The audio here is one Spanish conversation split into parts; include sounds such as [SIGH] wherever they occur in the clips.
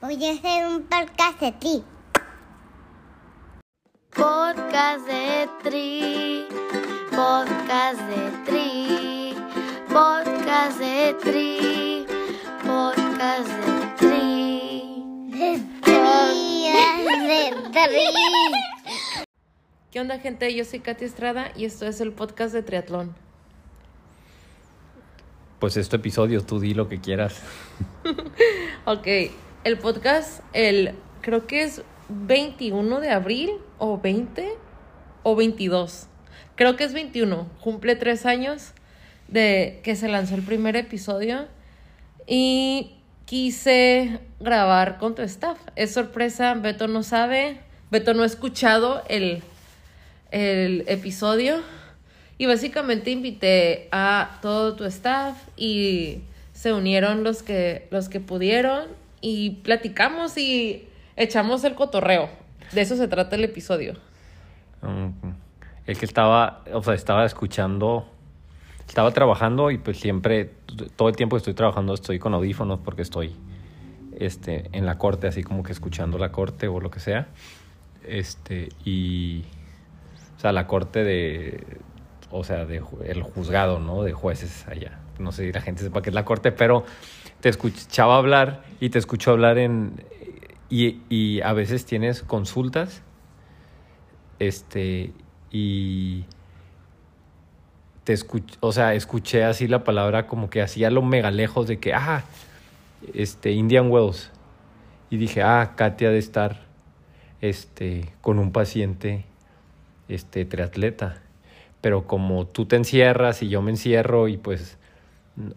Voy a hacer un podcast de ti. Podcast de Tri, podcast de Tri, podcast de Tri, podcast de Tri. De tri, de tri. ¿Qué onda, gente? Yo soy Katy Estrada y esto es el podcast de triatlón. Pues este episodio, tú di lo que quieras. [LAUGHS] Ok, el podcast, el creo que es 21 de abril o 20 o 22. Creo que es 21. Cumple tres años de que se lanzó el primer episodio y quise grabar con tu staff. Es sorpresa, Beto no sabe, Beto no ha escuchado el, el episodio y básicamente invité a todo tu staff y se unieron los que, los que pudieron y platicamos y echamos el cotorreo. De eso se trata el episodio. Mm, El que estaba, o sea, estaba escuchando, estaba trabajando y pues siempre, todo el tiempo que estoy trabajando estoy con audífonos porque estoy este, en la corte, así como que escuchando la corte o lo que sea. Este, y, o sea, la corte de, o sea, de el juzgado, ¿no? De jueces allá. No sé si la gente sepa qué es la corte, pero te escuchaba hablar y te escucho hablar en, y, y a veces tienes consultas este y te escuché, o sea, escuché así la palabra como que hacía lo mega lejos de que ah, este Indian Wells y dije, ah, Katia de estar este con un paciente este triatleta. Pero como tú te encierras y yo me encierro y pues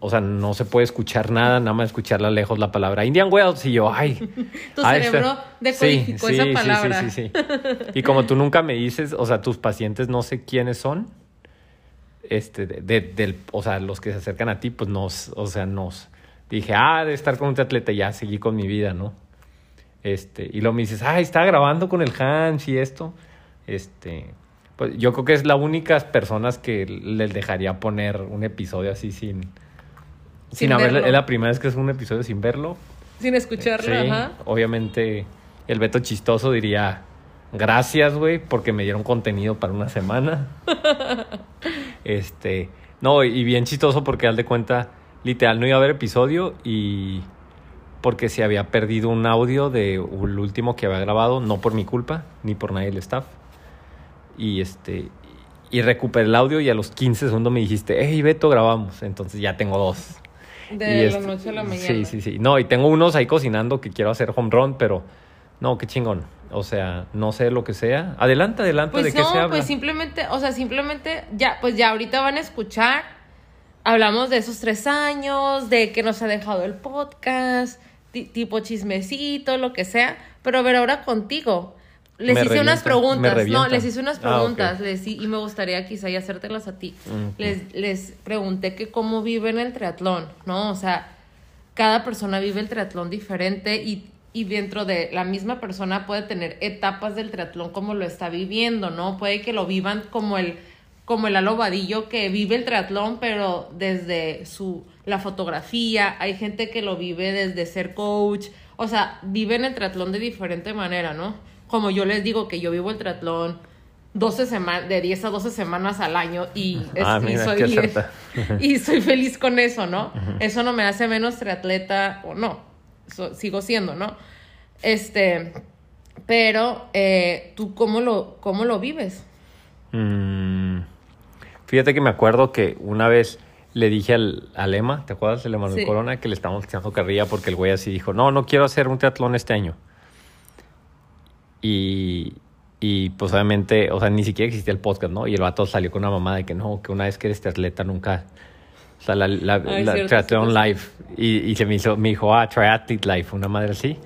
o sea, no se puede escuchar nada, nada más escucharla lejos la palabra Indian Wells y yo, ay, [LAUGHS] Tu Ah, cerebro está- decodificó Sí, esa sí, sí, palabra. Sí, sí, sí. [LAUGHS] Y como tú nunca me dices, o sea, tus pacientes no sé quiénes son, este, de, de- del, o sea, los que se acercan a ti, pues nos, o sea, nos dije, ah, de estar con un atleta, ya seguí con mi vida, ¿no? Este, y luego me dices, ay, estaba grabando con el Hans y esto. Este, pues yo creo que es la única personas que les dejaría poner un episodio así sin, sin, Sin haber, verlo. es la primera vez que es un episodio sin verlo. Sin escucharlo, Sí, ajá. obviamente el Beto chistoso diría, gracias, güey, porque me dieron contenido para una semana. [LAUGHS] este, no, y bien chistoso porque al de cuenta, literal, no iba a haber episodio y porque se había perdido un audio de el último que había grabado, no por mi culpa, ni por nadie del staff. Y este, y recuperé el audio y a los 15 segundos me dijiste, hey, Beto, grabamos. Entonces ya tengo dos. De Y la este- noche a la mañana. Sí, sí, sí. No, y tengo unos ahí cocinando que quiero hacer home run, pero no, qué chingón. O sea, no sé lo que sea. Adelante, adelante, Pues ¿de qué no, se habla? pues simplemente, o sea, simplemente ya, pues ya ahorita van a escuchar. Hablamos de esos tres años, de que nos ha dejado el podcast, ti- tipo chismecito, lo que sea. Pero a ver, ahora contigo. Les hice unas preguntas. No, les hice unas Ah, ok. preguntas. les y me gustaría quizá ya hacértelas a ti. Les, les pregunté que cómo viven el triatlón, ¿no? O sea, cada persona vive el triatlón diferente y, y dentro de la misma persona puede tener etapas del triatlón como lo está viviendo, ¿no? Puede que lo vivan como el como el alobadillo que vive el triatlón, pero desde su la fotografía, hay gente que lo vive desde ser coach, o sea, viven el triatlón de diferente manera, ¿no? Como yo les digo que yo vivo el triatlón 12 semanas, de 10 a 12 semanas al año y, es- Ah, y soy [LAUGHS] y soy feliz con eso, ¿no? Eso no me hace menos triatleta o no. So- sigo siendo, ¿no? Este, pero eh, tú cómo lo, cómo lo vives? Mm, fíjate que me acuerdo que una vez le dije al, al Ema, ¿te acuerdas del Emanuel Sí. Corona? Que le estábamos echando carrilla porque el güey así dijo, no, no quiero hacer un triatlón este año. Y, y pues obviamente, o sea, ni siquiera existía el podcast, ¿no? Y el vato salió con una mamá de que no, que una vez que eres triatleta nunca... O sea, la, la, Ay, la triatlón live. Y, y se me hizo, me dijo, ah, triathlete life, una madre así.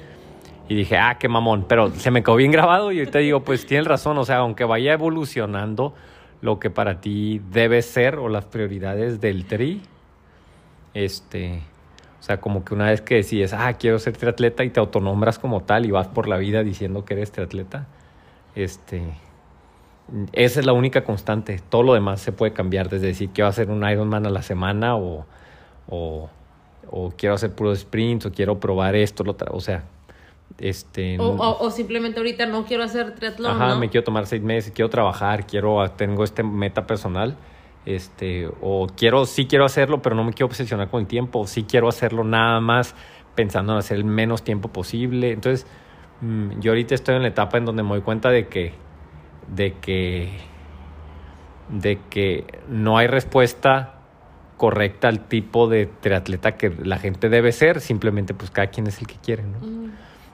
Y dije, ah, qué mamón. Pero se me quedó bien grabado y ahorita digo, pues tienes razón. O sea, aunque vaya evolucionando lo que para ti debe ser o las prioridades del tri, este, o sea, como que una vez que decides, ah, quiero ser triatleta y te autonombras como tal y vas por la vida diciendo que eres triatleta, este, esa es la única constante. Todo lo demás se puede cambiar, desde decir a hacer un Ironman a la semana o, o, o quiero hacer puros sprints o quiero probar esto, lo otro. O sea, Este, O, simplemente ahorita no quiero hacer triatlón, Ajá, ¿no? me quiero tomar seis meses, quiero trabajar, quiero, tengo este meta personal, este, o quiero, sí quiero hacerlo, pero no me quiero obsesionar con el tiempo, o sí quiero hacerlo nada más pensando en hacer el menos tiempo posible. Entonces, mm, yo ahorita estoy en la etapa en donde me doy cuenta de que, de que, de que no hay respuesta correcta al tipo de triatleta que la gente debe ser, simplemente pues cada quien es el que quiere, ¿no? Mm,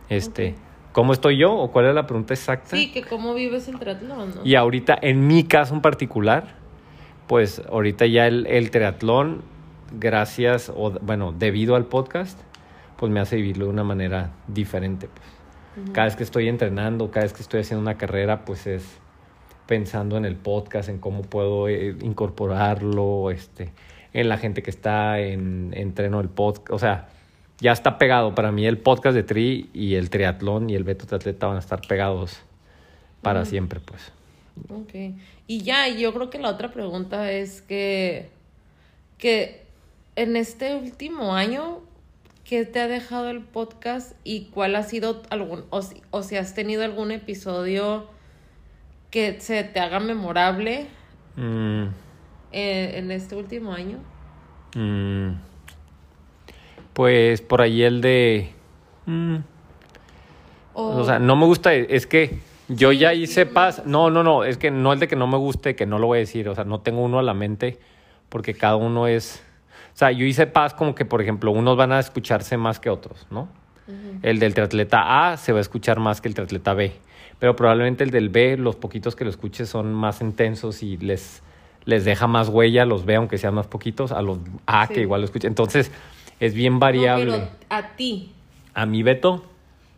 Este, ¿cómo estoy yo? ¿O cuál es la pregunta exacta? Sí, que cómo vives el triatlón, ¿no? Y ahorita, en mi caso en particular, pues ahorita ya el, el triatlón, gracias, o bueno, debido al podcast, pues me hace vivirlo de una manera diferente. Pues. Cada vez que estoy entrenando, cada vez que estoy haciendo una carrera, pues es pensando en el podcast, en cómo puedo eh, incorporarlo, este, en la gente que está en entreno el podcast, o sea, ya está pegado. Para mí el podcast de Tri y el triatlón y el Beto Triatleta van a estar pegados para siempre, pues. Ok. Y ya, yo creo que la otra pregunta es que, que en este último año, ¿qué te ha dejado el podcast y cuál ha sido algún, o si, o si has tenido algún episodio que se te haga memorable Mm, eh, en este último año? mm. Pues por ahí el de... mm, O, O sea, no me gusta, es que yo ya hice paz. No, no, no, es que no el de que no me guste, que no lo voy a decir. O sea, no tengo uno a la mente porque cada uno es. O sea, yo hice paz como que, por ejemplo, unos van a escucharse más que otros, ¿no? El del triatleta A se va a escuchar más que el triatleta B. Pero probablemente el del B, los poquitos que lo escuches son más intensos y les, les deja más huella, los B, aunque sean más poquitos, a los A Sí. que igual lo escuchen. Entonces, es bien no, variable. pero a ti, A mi Beto,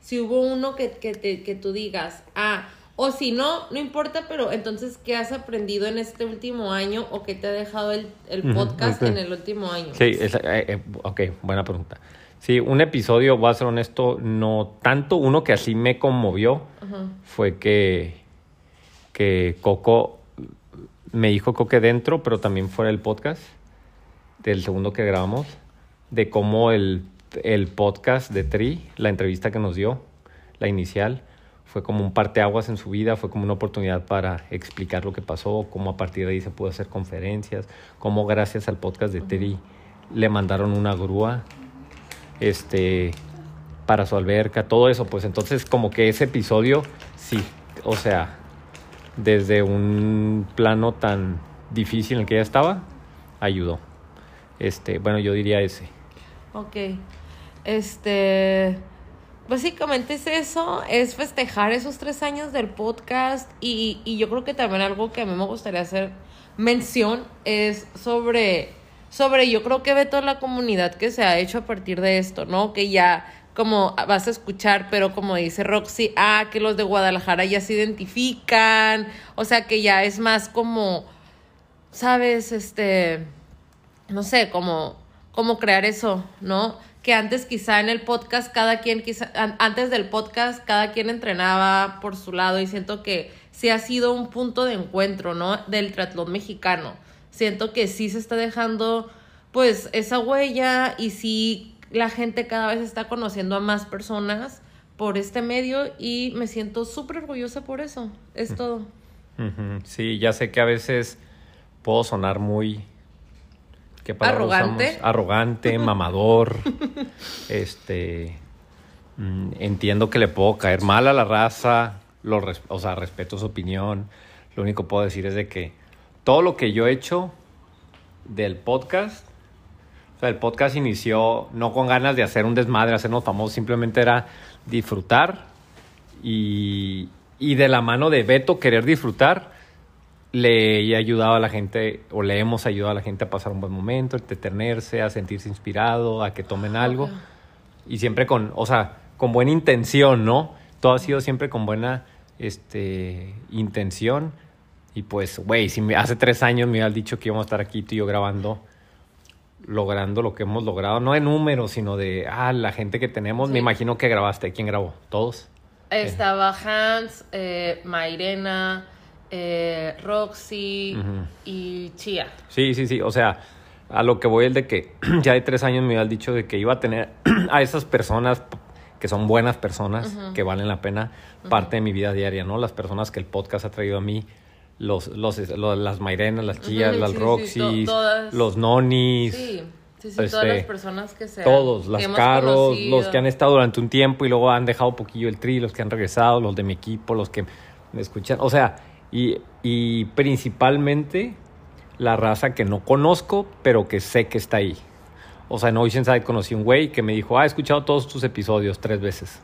si hubo uno que, que, te- que tú digas, ah, o si no, no importa, pero entonces, ¿qué has aprendido en este último año o qué te ha dejado el, el podcast en el último año? Sí, es- eh, eh, ok, buena pregunta. Sí, un episodio, voy a ser honesto, no tanto. Uno que así me conmovió fue que, que Coco me dijo Coque dentro, pero también fuera del podcast, del segundo que grabamos, de cómo el, el podcast de Tri, la entrevista que nos dio, la inicial, fue como un parteaguas en su vida, fue como una oportunidad para explicar lo que pasó, cómo a partir de ahí se pudo hacer conferencias, cómo gracias al podcast de Tri le mandaron una grúa este para su alberca, todo eso, pues entonces como que ese episodio sí, o sea, desde un plano tan difícil en el que ella estaba, ayudó. Este, bueno, yo diría ese. Ok. Este. Básicamente es eso, es festejar esos tres años del podcast y, y yo creo que también algo que a mí me gustaría hacer mención es sobre, sobre yo creo que ve toda la comunidad que se ha hecho a partir de esto, ¿no? Que ya como vas a escuchar, pero como dice Roxy, ah, que los de Guadalajara ya se identifican, o sea que ya es más como, ¿sabes? Este no sé, como, como crear eso, ¿no? Que antes quizá en el podcast cada quien, quizá, an- antes del podcast cada quien entrenaba por su lado y siento que sí ha sido un punto de encuentro, ¿no? Del triatlón mexicano. Siento que sí se está dejando pues esa huella y sí la gente cada vez está conociendo a más personas por este medio y me siento súper orgullosa por eso. Es todo. Sí, ya sé que a veces puedo sonar muy... ¿Qué Arrogante. usamos? Arrogante, [LAUGHS] mamador. este... mm, Entiendo que le puedo caer mal a la raza, lo o sea, respeto su opinión. Lo único que puedo decir es de que todo lo que yo he hecho del podcast, o sea, el podcast inició no con ganas de hacer un desmadre, hacernos famosos, simplemente era disfrutar y, y de la mano de Beto querer disfrutar, le he ayudado a la gente, o le hemos ayudado a la gente a pasar un buen momento, a entretenerse, a sentirse inspirado, a que tomen algo. Y siempre con, o sea, con buena intención, ¿no? Todo ha sido siempre con buena este, intención. Y pues, güey, si me- hace tres años me hubieran dicho que íbamos a estar aquí tú y yo grabando, logrando lo que hemos logrado, no de números, sino de, ah, la gente que tenemos. Me Sí. imagino que grabaste. ¿Quién grabó? ¿Todos? Estaba Hans, eh, Mairena, eh, Roxy y Chia. Sí, sí, sí. O sea, a lo que voy es de que [CLEARS THROAT] ya de tres años me habían dicho de que iba a tener [CLEARS THROAT] a esas personas que son buenas personas, que valen la pena, parte de mi vida diaria, ¿no? Las personas que el podcast ha traído a mí, los, los, los- las Mairenas, las Chías, las sí, sí, sí, Roxys, los Nonis, Sí, sí, sí, Este, todas las personas que sean. todos, las caros, conocido. los que han estado durante un tiempo y luego han dejado poquillo el tri, los que han regresado, los de mi equipo, los que me escuchan, o sea, y, y principalmente la raza que no conozco, pero que sé que está ahí. O sea, en Oceanside conocí un güey que me dijo, ah, he escuchado todos tus episodios tres veces.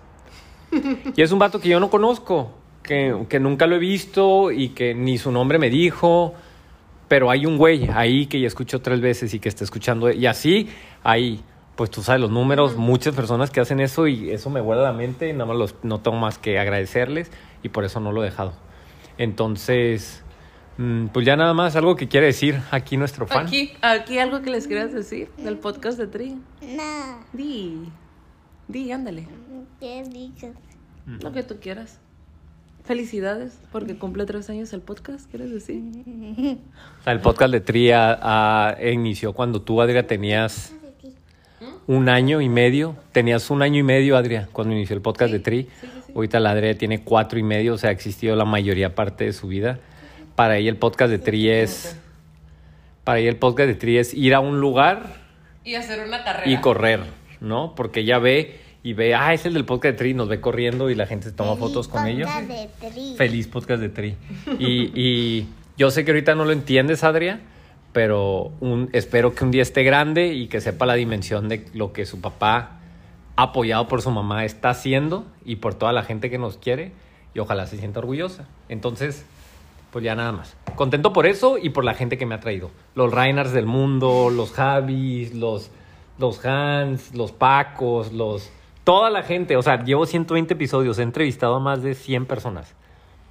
[LAUGHS] y es un vato que yo no conozco, que, que nunca lo he visto y que ni su nombre me dijo, pero hay un güey ahí que ya escuchó tres veces y que está escuchando. Y así, ahí, pues tú sabes los números, muchas personas que hacen eso y eso me vuela la mente, nada más los, no tengo más que agradecerles y por eso no lo he dejado. Entonces, mm, pues ya nada más, algo que quiere decir aquí nuestro fan. Aquí, aquí algo que les quieras decir del podcast de Tri. No, Di. Di, ándale. ¿qué dices? Lo que tú quieras. Felicidades, porque cumple tres años el podcast, ¿quieres decir? [LAUGHS] O sea, el podcast de Tria ah, inició cuando tú, Adria, tenías un año y medio. Tenías un año y medio, Adria, cuando inició el podcast de Tri. Ahorita la Adria tiene cuatro y medio, o sea, ha existido la mayoría parte de su vida. Para ella el podcast de Tri es... Para ella el podcast de Tri es ir a un lugar Y hacer una carrera. y correr, ¿no? Porque ella ve y ve, ah, es el del podcast de Tri, nos ve corriendo y la gente se toma fotos con ellos. Podcast de tri. Feliz podcast de Tri. Y, y yo sé que ahorita no lo entiendes, Adria, pero un, espero que un día esté grande y que sepa la dimensión de lo que su papá, apoyado por su mamá, está haciendo y por toda la gente que nos quiere y ojalá se sienta orgullosa. Entonces, pues ya nada más. Contento por eso y por la gente que me ha traído. Los Reinhards del mundo, los Javis, los, los Hans, los Pacos, los... Toda la gente, o sea, llevo 120 episodios, he entrevistado a más de 100 personas.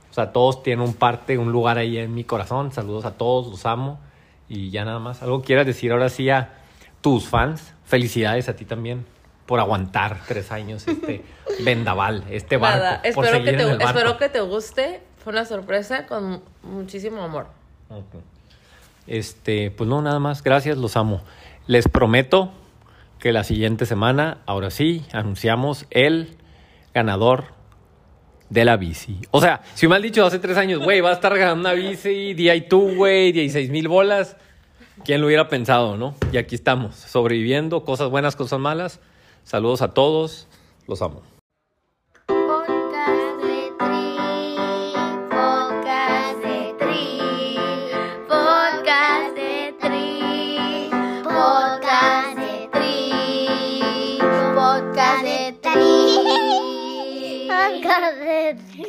O sea, todos tienen un parte, un lugar ahí en mi corazón. Saludos a todos, los amo. Y ya nada más. ¿Algo quieras decir ahora sí a tus fans? Felicidades a ti también por aguantar tres años este [LAUGHS] vendaval, este barco. Nada, por espero que, seguir en te, el barco. espero que te guste. Fue una sorpresa con muchísimo amor. Ok. Este, pues no, nada más. Gracias, los amo. Les prometo que la siguiente semana, ahora sí, anunciamos el ganador de la bici. O sea, si me han dicho hace tres años, güey, va a estar ganando una bici, DI2, güey, 16 mil bolas. ¿Quién lo hubiera pensado, no? Y aquí estamos, sobreviviendo, cosas buenas, cosas malas. Saludos a todos, los amo. Podcast de Tri, podcast de Tri, podcast de Tri, podcast de Tri, podcast [LAUGHS] de tri.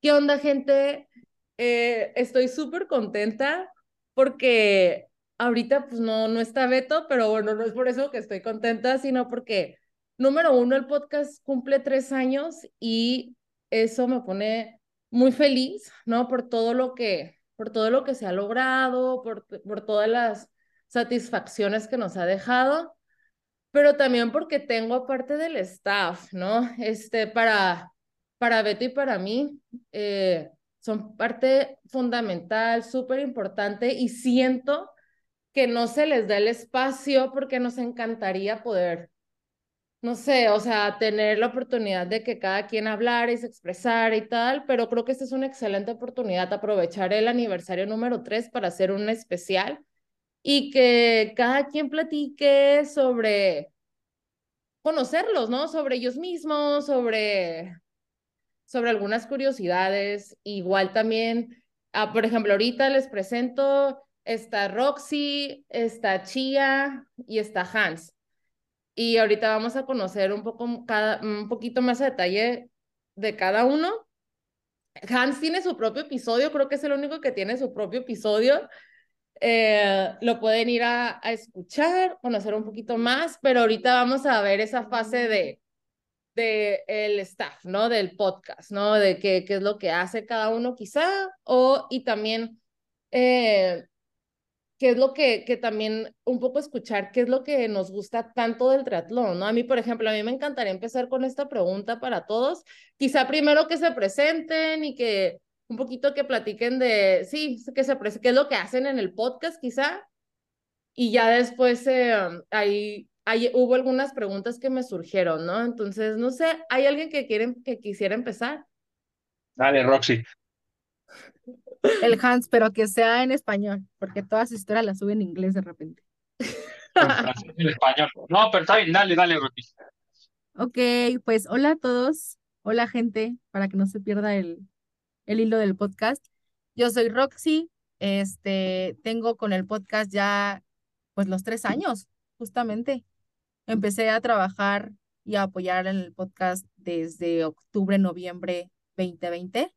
¿Qué onda, gente? Eh, estoy súper contenta porque ahorita pues no, no está Beto, pero bueno, no es por eso que estoy contenta, sino porque, número uno, el podcast cumple tres años y eso me pone muy feliz, ¿no? Por todo lo que, por todo lo que se ha logrado, por, por todas las satisfacciones que nos ha dejado, pero también porque tengo parte del staff, ¿no? Este, para, para Beto y para mí, eh, son parte fundamental, súper importante y siento que no se les da el espacio porque nos encantaría poder, no sé, o sea, tener la oportunidad de que cada quien hablara y se expresara y tal, pero creo que esta es una excelente oportunidad, aprovechar el aniversario número 3 para hacer un especial y que cada quien platique sobre conocerlos, ¿no? Sobre ellos mismos, sobre, sobre algunas curiosidades. Igual también, ah, por ejemplo, ahorita les presento, está Roxy, está Chia y está Hans. Y ahorita vamos a conocer un poco cada, un poquito más a detalle de cada uno. Hans tiene su propio episodio, creo que es el único que tiene su propio episodio. Eh, lo pueden ir a, escuchar, conocer un poquito más, pero ahorita vamos a ver esa fase de, de el staff, ¿no? Del podcast, ¿no? De qué, qué es lo que hace cada uno quizá, o y también eh, qué es lo que, que también un poco escuchar, qué es lo que nos gusta tanto del triatlón, ¿no? A mí, por ejemplo, a mí me encantaría empezar con esta pregunta para todos, quizá primero que se presenten y que un poquito que platiquen de, sí, que se qué es lo que hacen en el podcast quizá, y ya después eh, ahí hay, hubo algunas preguntas que me surgieron, ¿no? Entonces, no sé, ¿hay alguien que, quieren, que quisiera empezar? Dale, Roxy. [LAUGHS] El Hans, pero que sea en español, porque todas sus historias las sube en inglés de repente. En español. No, pero está bien, dale, dale, Roxy. Ok, pues hola a todos, hola gente, para que no se pierda el, el hilo del podcast. Yo soy Roxy, este, tengo con el podcast ya pues los tres años, justamente. Empecé a trabajar y a apoyar en el podcast desde octubre, noviembre 2020.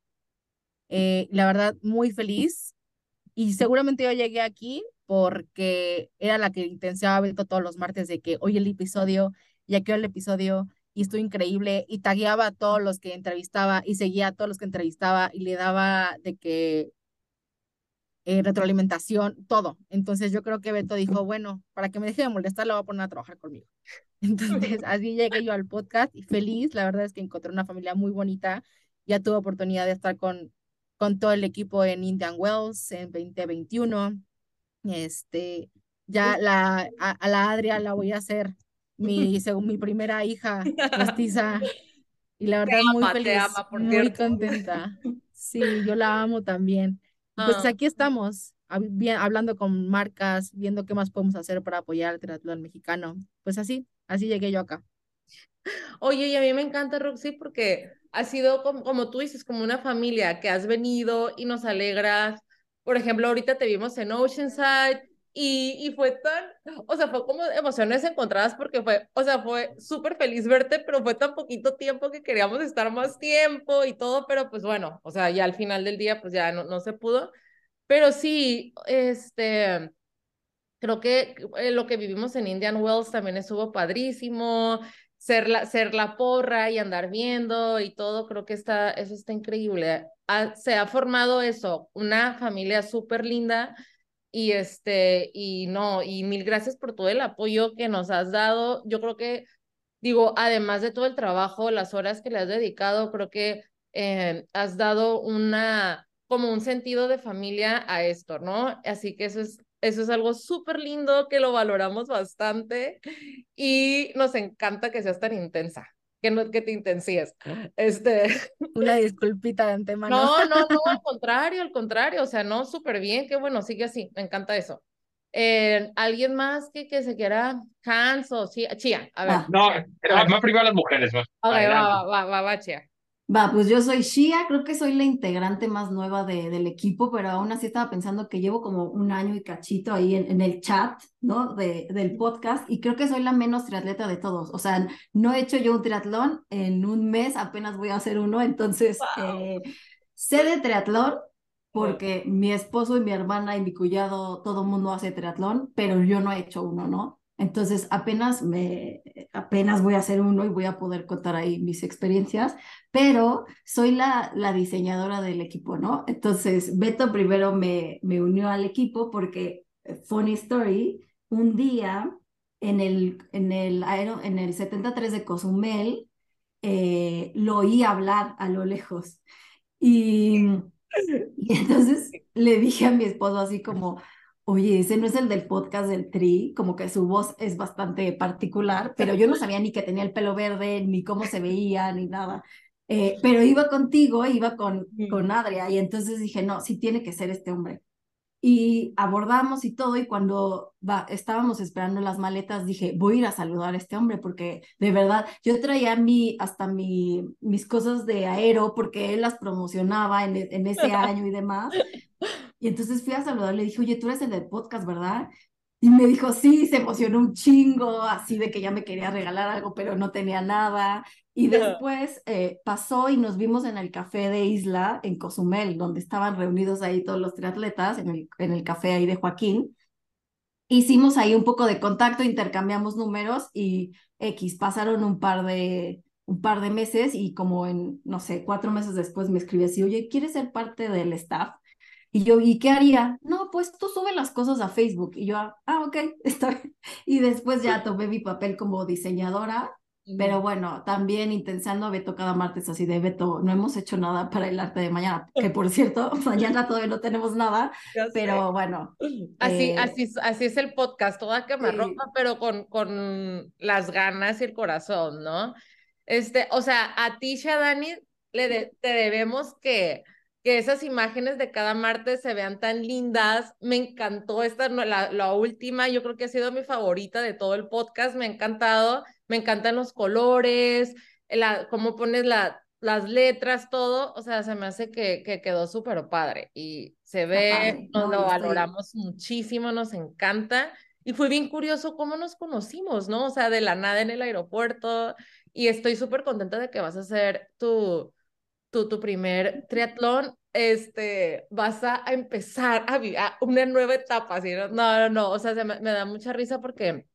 Eh, la verdad, muy feliz. Y seguramente yo llegué aquí porque era la que intensiaba ver todos los martes de que hoy el episodio y aquí el episodio y estuvo increíble y tagueaba a todos los que entrevistaba y seguía a todos los que entrevistaba y le daba de que eh, retroalimentación, todo. Entonces yo creo que Beto dijo, bueno, para que me deje de molestar, la voy a poner a trabajar conmigo. [LAUGHS] Entonces así llegué yo al podcast y feliz, la verdad es que encontré una familia muy bonita, ya tuve oportunidad de estar con, con todo el equipo en Indian Wells en 2021, este, ya la, a, a la Adria la voy a hacer mi, según mi primera hija mestiza. [LAUGHS] Y la verdad, muy ama, te feliz, ama, por muy cierto. contenta. Sí, yo la amo también. Pues Ah. aquí estamos, hablando con marcas, viendo qué más podemos hacer para apoyar al triatlón mexicano. Pues así, así llegué yo acá. Oye, y a mí me encanta, Roxy, porque ha sido como, como tú dices, como una familia que has venido y nos alegras. Por ejemplo, ahorita te vimos en Oceanside y, y fue tan, o sea, fue como emociones encontradas porque fue, o sea, fue súper feliz verte, pero fue tan poquito tiempo que queríamos estar más tiempo y todo, pero pues bueno, o sea, ya al final del día pues ya no, no se pudo. Pero sí, este, creo que eh, lo que vivimos en Indian Wells también estuvo padrísimo ser la, ser la porra y andar viendo y todo, creo que está, eso está increíble. Se ha formado eso, una familia súper linda y este, y no, y mil gracias por todo el apoyo que nos has dado. Yo creo que, digo, además de todo el trabajo, las horas que le has dedicado, creo que eh, has dado una, como un sentido de familia a esto, ¿no? Así que eso es, eso es algo súper lindo que lo valoramos bastante y nos encanta que seas tan intensa, que, no, que te intensíes. Este, Una [LAUGHS] disculpita de antemano. no, no, no, al [LAUGHS] contrario, al contrario, o sea, no, súper bien, qué bueno, sigue así, me encanta eso. Eh, ¿alguien más que, que se quiera? Hans o Chía, Chía, a ver. No, más primero las mujeres, va. Ok, va, va, va, va, va, Chía. Va, pues yo soy Shia, creo que soy la integrante más nueva de, del equipo, pero aún así estaba pensando que llevo como un año y cachito ahí en, en el chat, ¿no? De, del podcast y creo que soy la menos triatleta de todos. O sea, no he hecho yo un triatlón en un mes, apenas voy a hacer uno, entonces eh, sé de triatlón porque mi esposo y mi hermana y mi cuñado, todo el mundo hace triatlón, pero yo no he hecho uno, ¿no? Entonces apenas me, apenas voy a hacer uno y voy a poder contar ahí mis experiencias pero soy la, la diseñadora del equipo, ¿no? Entonces, Beto primero me, me unió al equipo porque, eh, funny story, un día en el, en el, aero, en el 73 de Cozumel, eh, lo oí hablar a lo lejos. Y, y entonces le dije a mi esposo así como, oye, ese no es el del podcast del Tri, como que su voz es bastante particular, pero yo no [LAUGHS] sabía ni que tenía el pelo verde, ni cómo se veía, ni nada. Eh, pero iba contigo, iba con, con Adria, y entonces dije, no, sí tiene que ser este hombre. Y abordamos y todo, y cuando va, estábamos esperando las maletas, dije, voy a ir a saludar a este hombre, porque de verdad, yo traía mi, hasta mi, mis cosas de aero, porque él las promocionaba en, en ese [LAUGHS] año y demás. Y entonces fui a saludar, le dije, oye, tú eres el del podcast, ¿verdad? Y me dijo, sí, se emocionó un chingo, así de que ya me quería regalar algo, pero no tenía nada. Y después eh, pasó y nos vimos en el café de Isla, en Cozumel, donde estaban reunidos ahí todos los triatletas, en el, en el café ahí de Joaquín. Hicimos ahí un poco de contacto, intercambiamos números y X, pasaron un par de, un par de meses y como en, no sé, cuatro meses después me escribe así, oye, ¿quieres ser parte del staff? Y yo, ¿y qué haría? No, pues tú sube las cosas a Facebook. Y yo, ah, ok, [LAUGHS] está bien. Y después ya tomé mi papel como diseñadora Pero bueno, también intensando a Beto cada martes así de Beto, no hemos hecho nada para el arte de mañana, que por cierto, [LAUGHS] mañana todavía no tenemos nada, pero bueno, Así, eh, así, es- así es el podcast, toda quemarropa, Sí. pero con, con las ganas y el corazón, ¿no? Este, o sea, a ti, Shadani, le de- te debemos que, que esas imágenes de cada martes se vean tan lindas. Me encantó esta, la, la última, yo creo que ha sido mi favorita de todo el podcast, me ha encantado, me encantan los colores, la, cómo pones la, las letras, todo, o sea, se me hace que, que quedó súper padre y se ve, padre, nos no, lo valoramos muchísimo, nos encanta. Y fue bien curioso cómo nos conocimos, ¿no? O sea, de la nada en el aeropuerto. Y estoy súper contenta de que vas a hacer tu, tu, tu primer triatlón. Este, vas a, empezar a vivir una nueva etapa, ¿sí? No, no, no, no, o sea, se me, me da mucha risa porque,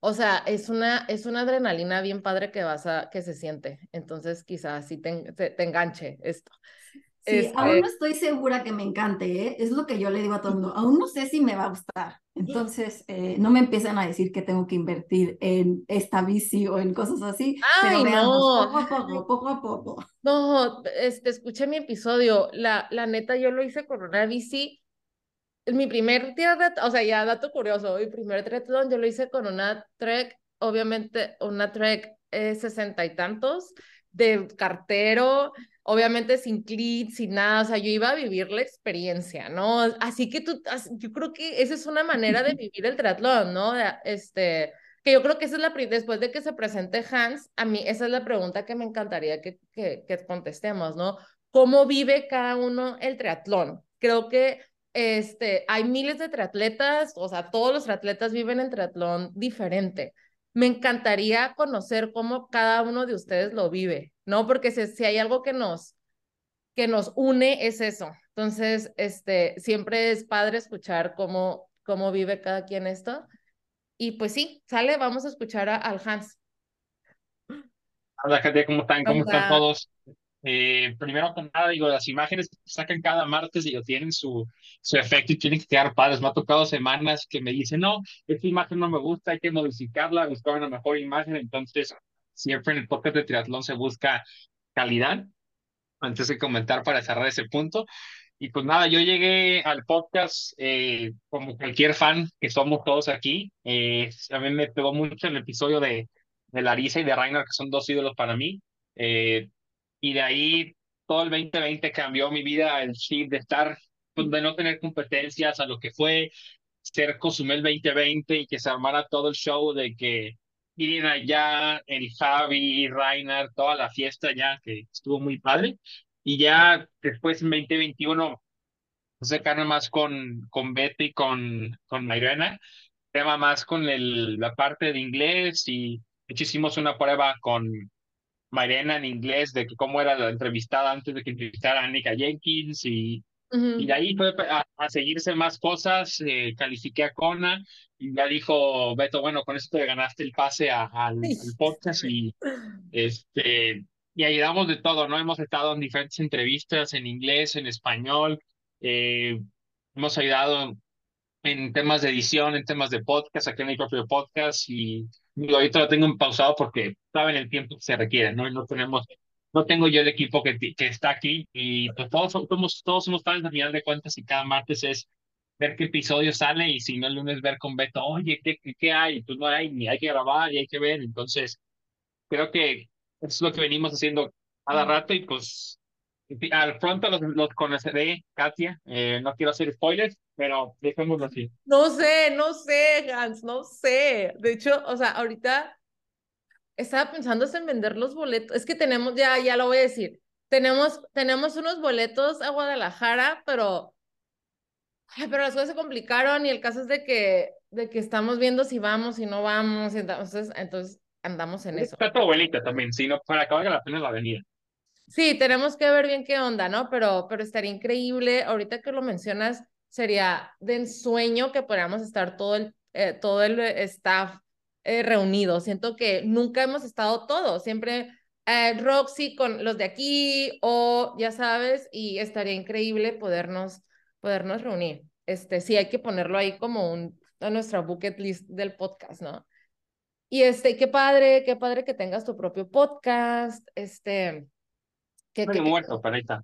o sea, es una, es una adrenalina bien padre que vas a, que se siente. Entonces, quizás sí te, te, te enganche esto. Sí, Este- aún no estoy segura que me encante, ¿eh? Es lo que yo le digo a todo el mundo. Aún no sé si me va a gustar. Entonces, eh, no me empiezan a decir que tengo que invertir en esta bici o en cosas así, pero Ay, veamos, no. poco a poco, poco a poco. No, este, escuché mi episodio. La, la neta, yo lo hice con una bici. Mi primer de- o sea, ya dato curioso, mi primer triatlón yo lo hice con una Trek, obviamente una Trek eh, sesenta y tantos, de cartero, obviamente sin clit, sin nada, o sea, yo iba a vivir la experiencia, ¿no? Así que tú, yo creo que esa es una manera de vivir el triatlón, ¿no? Este, que yo creo que esa es la, después de que se presente Hans, a mí esa es la pregunta que me encantaría que, que, que contestemos, ¿no? ¿Cómo vive cada uno el triatlón? Creo que este, hay miles de triatletas, o sea, todos los triatletas viven el triatlón diferente. Me encantaría conocer cómo cada uno de ustedes lo vive, ¿no? Porque si, si hay algo que nos, que nos une es eso. Entonces, este, siempre es padre escuchar cómo, cómo vive cada quien esto. Y pues sí, sale, vamos a escuchar a, al Hans. Hola, gente, ¿cómo están? ¿Cómo están todos? Eh, primero que nada, digo, las imágenes que sacan cada martes, digo, tienen su, su efecto y tienen que quedar padres. Me ha tocado semanas que me dicen, no, esta imagen no me gusta, hay que modificarla, buscar una mejor imagen. Entonces, siempre en el podcast de triatlón se busca calidad. Antes de comentar para cerrar ese punto. Y pues nada, yo llegué al podcast eh, como cualquier fan que somos todos aquí. Eh, a mí me pegó mucho el episodio de, de Larisa y de Rainer, que son dos ídolos para mí. Eh, y de ahí todo el 2020 cambió mi vida, el chip de estar, pues, de no tener competencias a lo que fue ser Cozumel 2020 y que se armara todo el show de que irían allá, el Javi, Rainer, toda la fiesta ya, que estuvo muy padre. Y ya después en 2021 se carne más con, con Betty con, con tema más con el, la parte de inglés y hecho hicimos una prueba con Mairena en inglés de que cómo era la entrevistada antes de que entrevistara a Annika Jenkins y, y de ahí fue a, a seguirse más cosas, eh, califiqué a Kona y ya dijo Beto, bueno, con esto te ganaste el pase a- al, al podcast y este y ayudamos de todo, ¿no? Hemos estado en diferentes entrevistas en inglés, en español, eh, hemos ayudado en temas de edición, en temas de podcast, aquí en mi propio podcast y ahorita lo tengo pausado porque saben el tiempo que se requiere, ¿no? No tenemos, no tengo yo el equipo que, que está aquí y pues todos somos, todos somos fans al final de cuentas y cada martes es ver qué episodio sale y si no el lunes ver con Beto, oye, ¿qué, qué, qué hay? Pues no hay, ni hay que grabar y hay que ver, entonces creo que es lo que venimos haciendo cada rato y pues al pronto los, los conoceré, Katia, eh, no quiero hacer spoilers, pero dejémoslo así. No sé, no sé, Hans, no sé. De hecho, o sea, ahorita estaba pensando en vender los boletos. Es que tenemos, ya, ya lo voy a decir. Tenemos, tenemos unos boletos a Guadalajara, pero, ay, pero las cosas se complicaron y el caso es de que, de que estamos viendo si vamos, si no vamos, entonces, entonces andamos en eso. Está tu abuelita también, sino para que valga la pena la venida. Sí, tenemos que ver bien qué onda, ¿no? Pero, pero estaría increíble, ahorita que lo mencionas, sería de ensueño que podamos estar todo el, eh, todo el staff eh, reunido. Siento que nunca hemos estado todos, siempre eh, Roxy con los de aquí o ya sabes, y estaría increíble podernos, podernos reunir. Este, sí, hay que ponerlo ahí como un, a nuestra bucket list del podcast, ¿no? y este, qué padre, qué padre que tengas tu propio podcast, este, que, Estoy que- que- muerto, pero ahí está.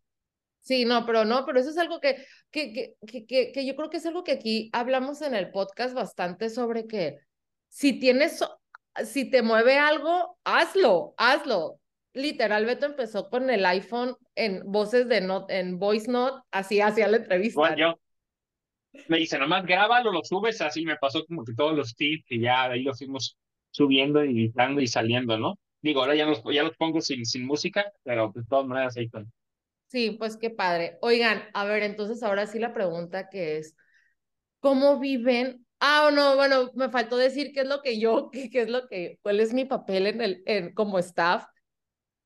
Sí, no, pero no, pero eso es algo que, que, que, que, que, que yo creo que es algo que aquí hablamos en el podcast bastante sobre que si tienes, si te mueve algo, hazlo, hazlo. Literal, Beto empezó con el iPhone en voces de not, en voice note, así hacía la entrevista. Igual yo. Me dice, nomás grábalo, lo subes, así me pasó como que todos los tips y ya de ahí los fuimos subiendo y editando y saliendo, ¿no? Digo, ahora ya los, ya los pongo sin, sin música, pero de todas maneras ahí están. Sí, pues qué padre. Oigan, a ver, entonces ahora sí la pregunta que es, ¿cómo viven? Ah, no, bueno, me faltó decir qué es lo que yo, qué, qué es lo que, cuál es mi papel en el, en, como staff.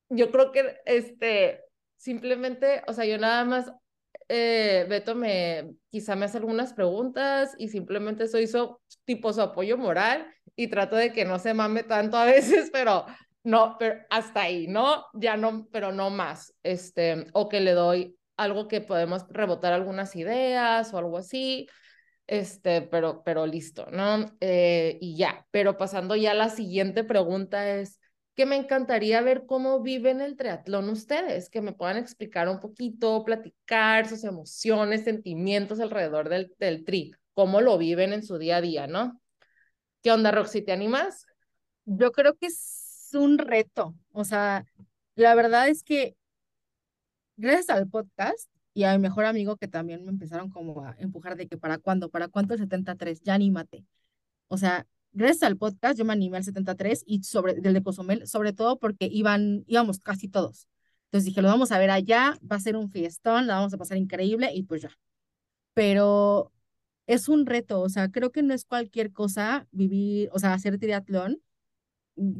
Yo creo que, este, simplemente, o sea, yo nada más, eh, Beto me, quizá me hace algunas preguntas y simplemente soy su, tipo su apoyo moral y trato de que no se mame tanto a veces, pero no, pero hasta ahí, ¿no? Ya no, pero no más, este, o que le doy algo que podemos rebotar algunas ideas o algo así, este, pero, pero listo, ¿no? Eh, y ya, pero pasando ya a la siguiente pregunta es, que me encantaría ver cómo viven el triatlón ustedes, que me puedan explicar un poquito, platicar sus emociones, sentimientos alrededor del, del tri, cómo lo viven en su día a día, ¿no? ¿Qué onda, Roxy? ¿Te animas? Yo creo que es un reto. O sea, la verdad es que gracias al podcast y a mi mejor amigo que también me empezaron como a empujar de que para cuándo, para cuánto el 73, ya anímate. O sea, gracias al podcast yo me animé al 73 y sobre del de Cozumel, sobre todo porque iban, íbamos casi todos. Entonces dije, lo vamos a ver allá, va a ser un fiestón, la vamos a pasar increíble y pues ya. Pero es un reto, o sea, creo que no es cualquier cosa vivir, o sea, hacer triatlón.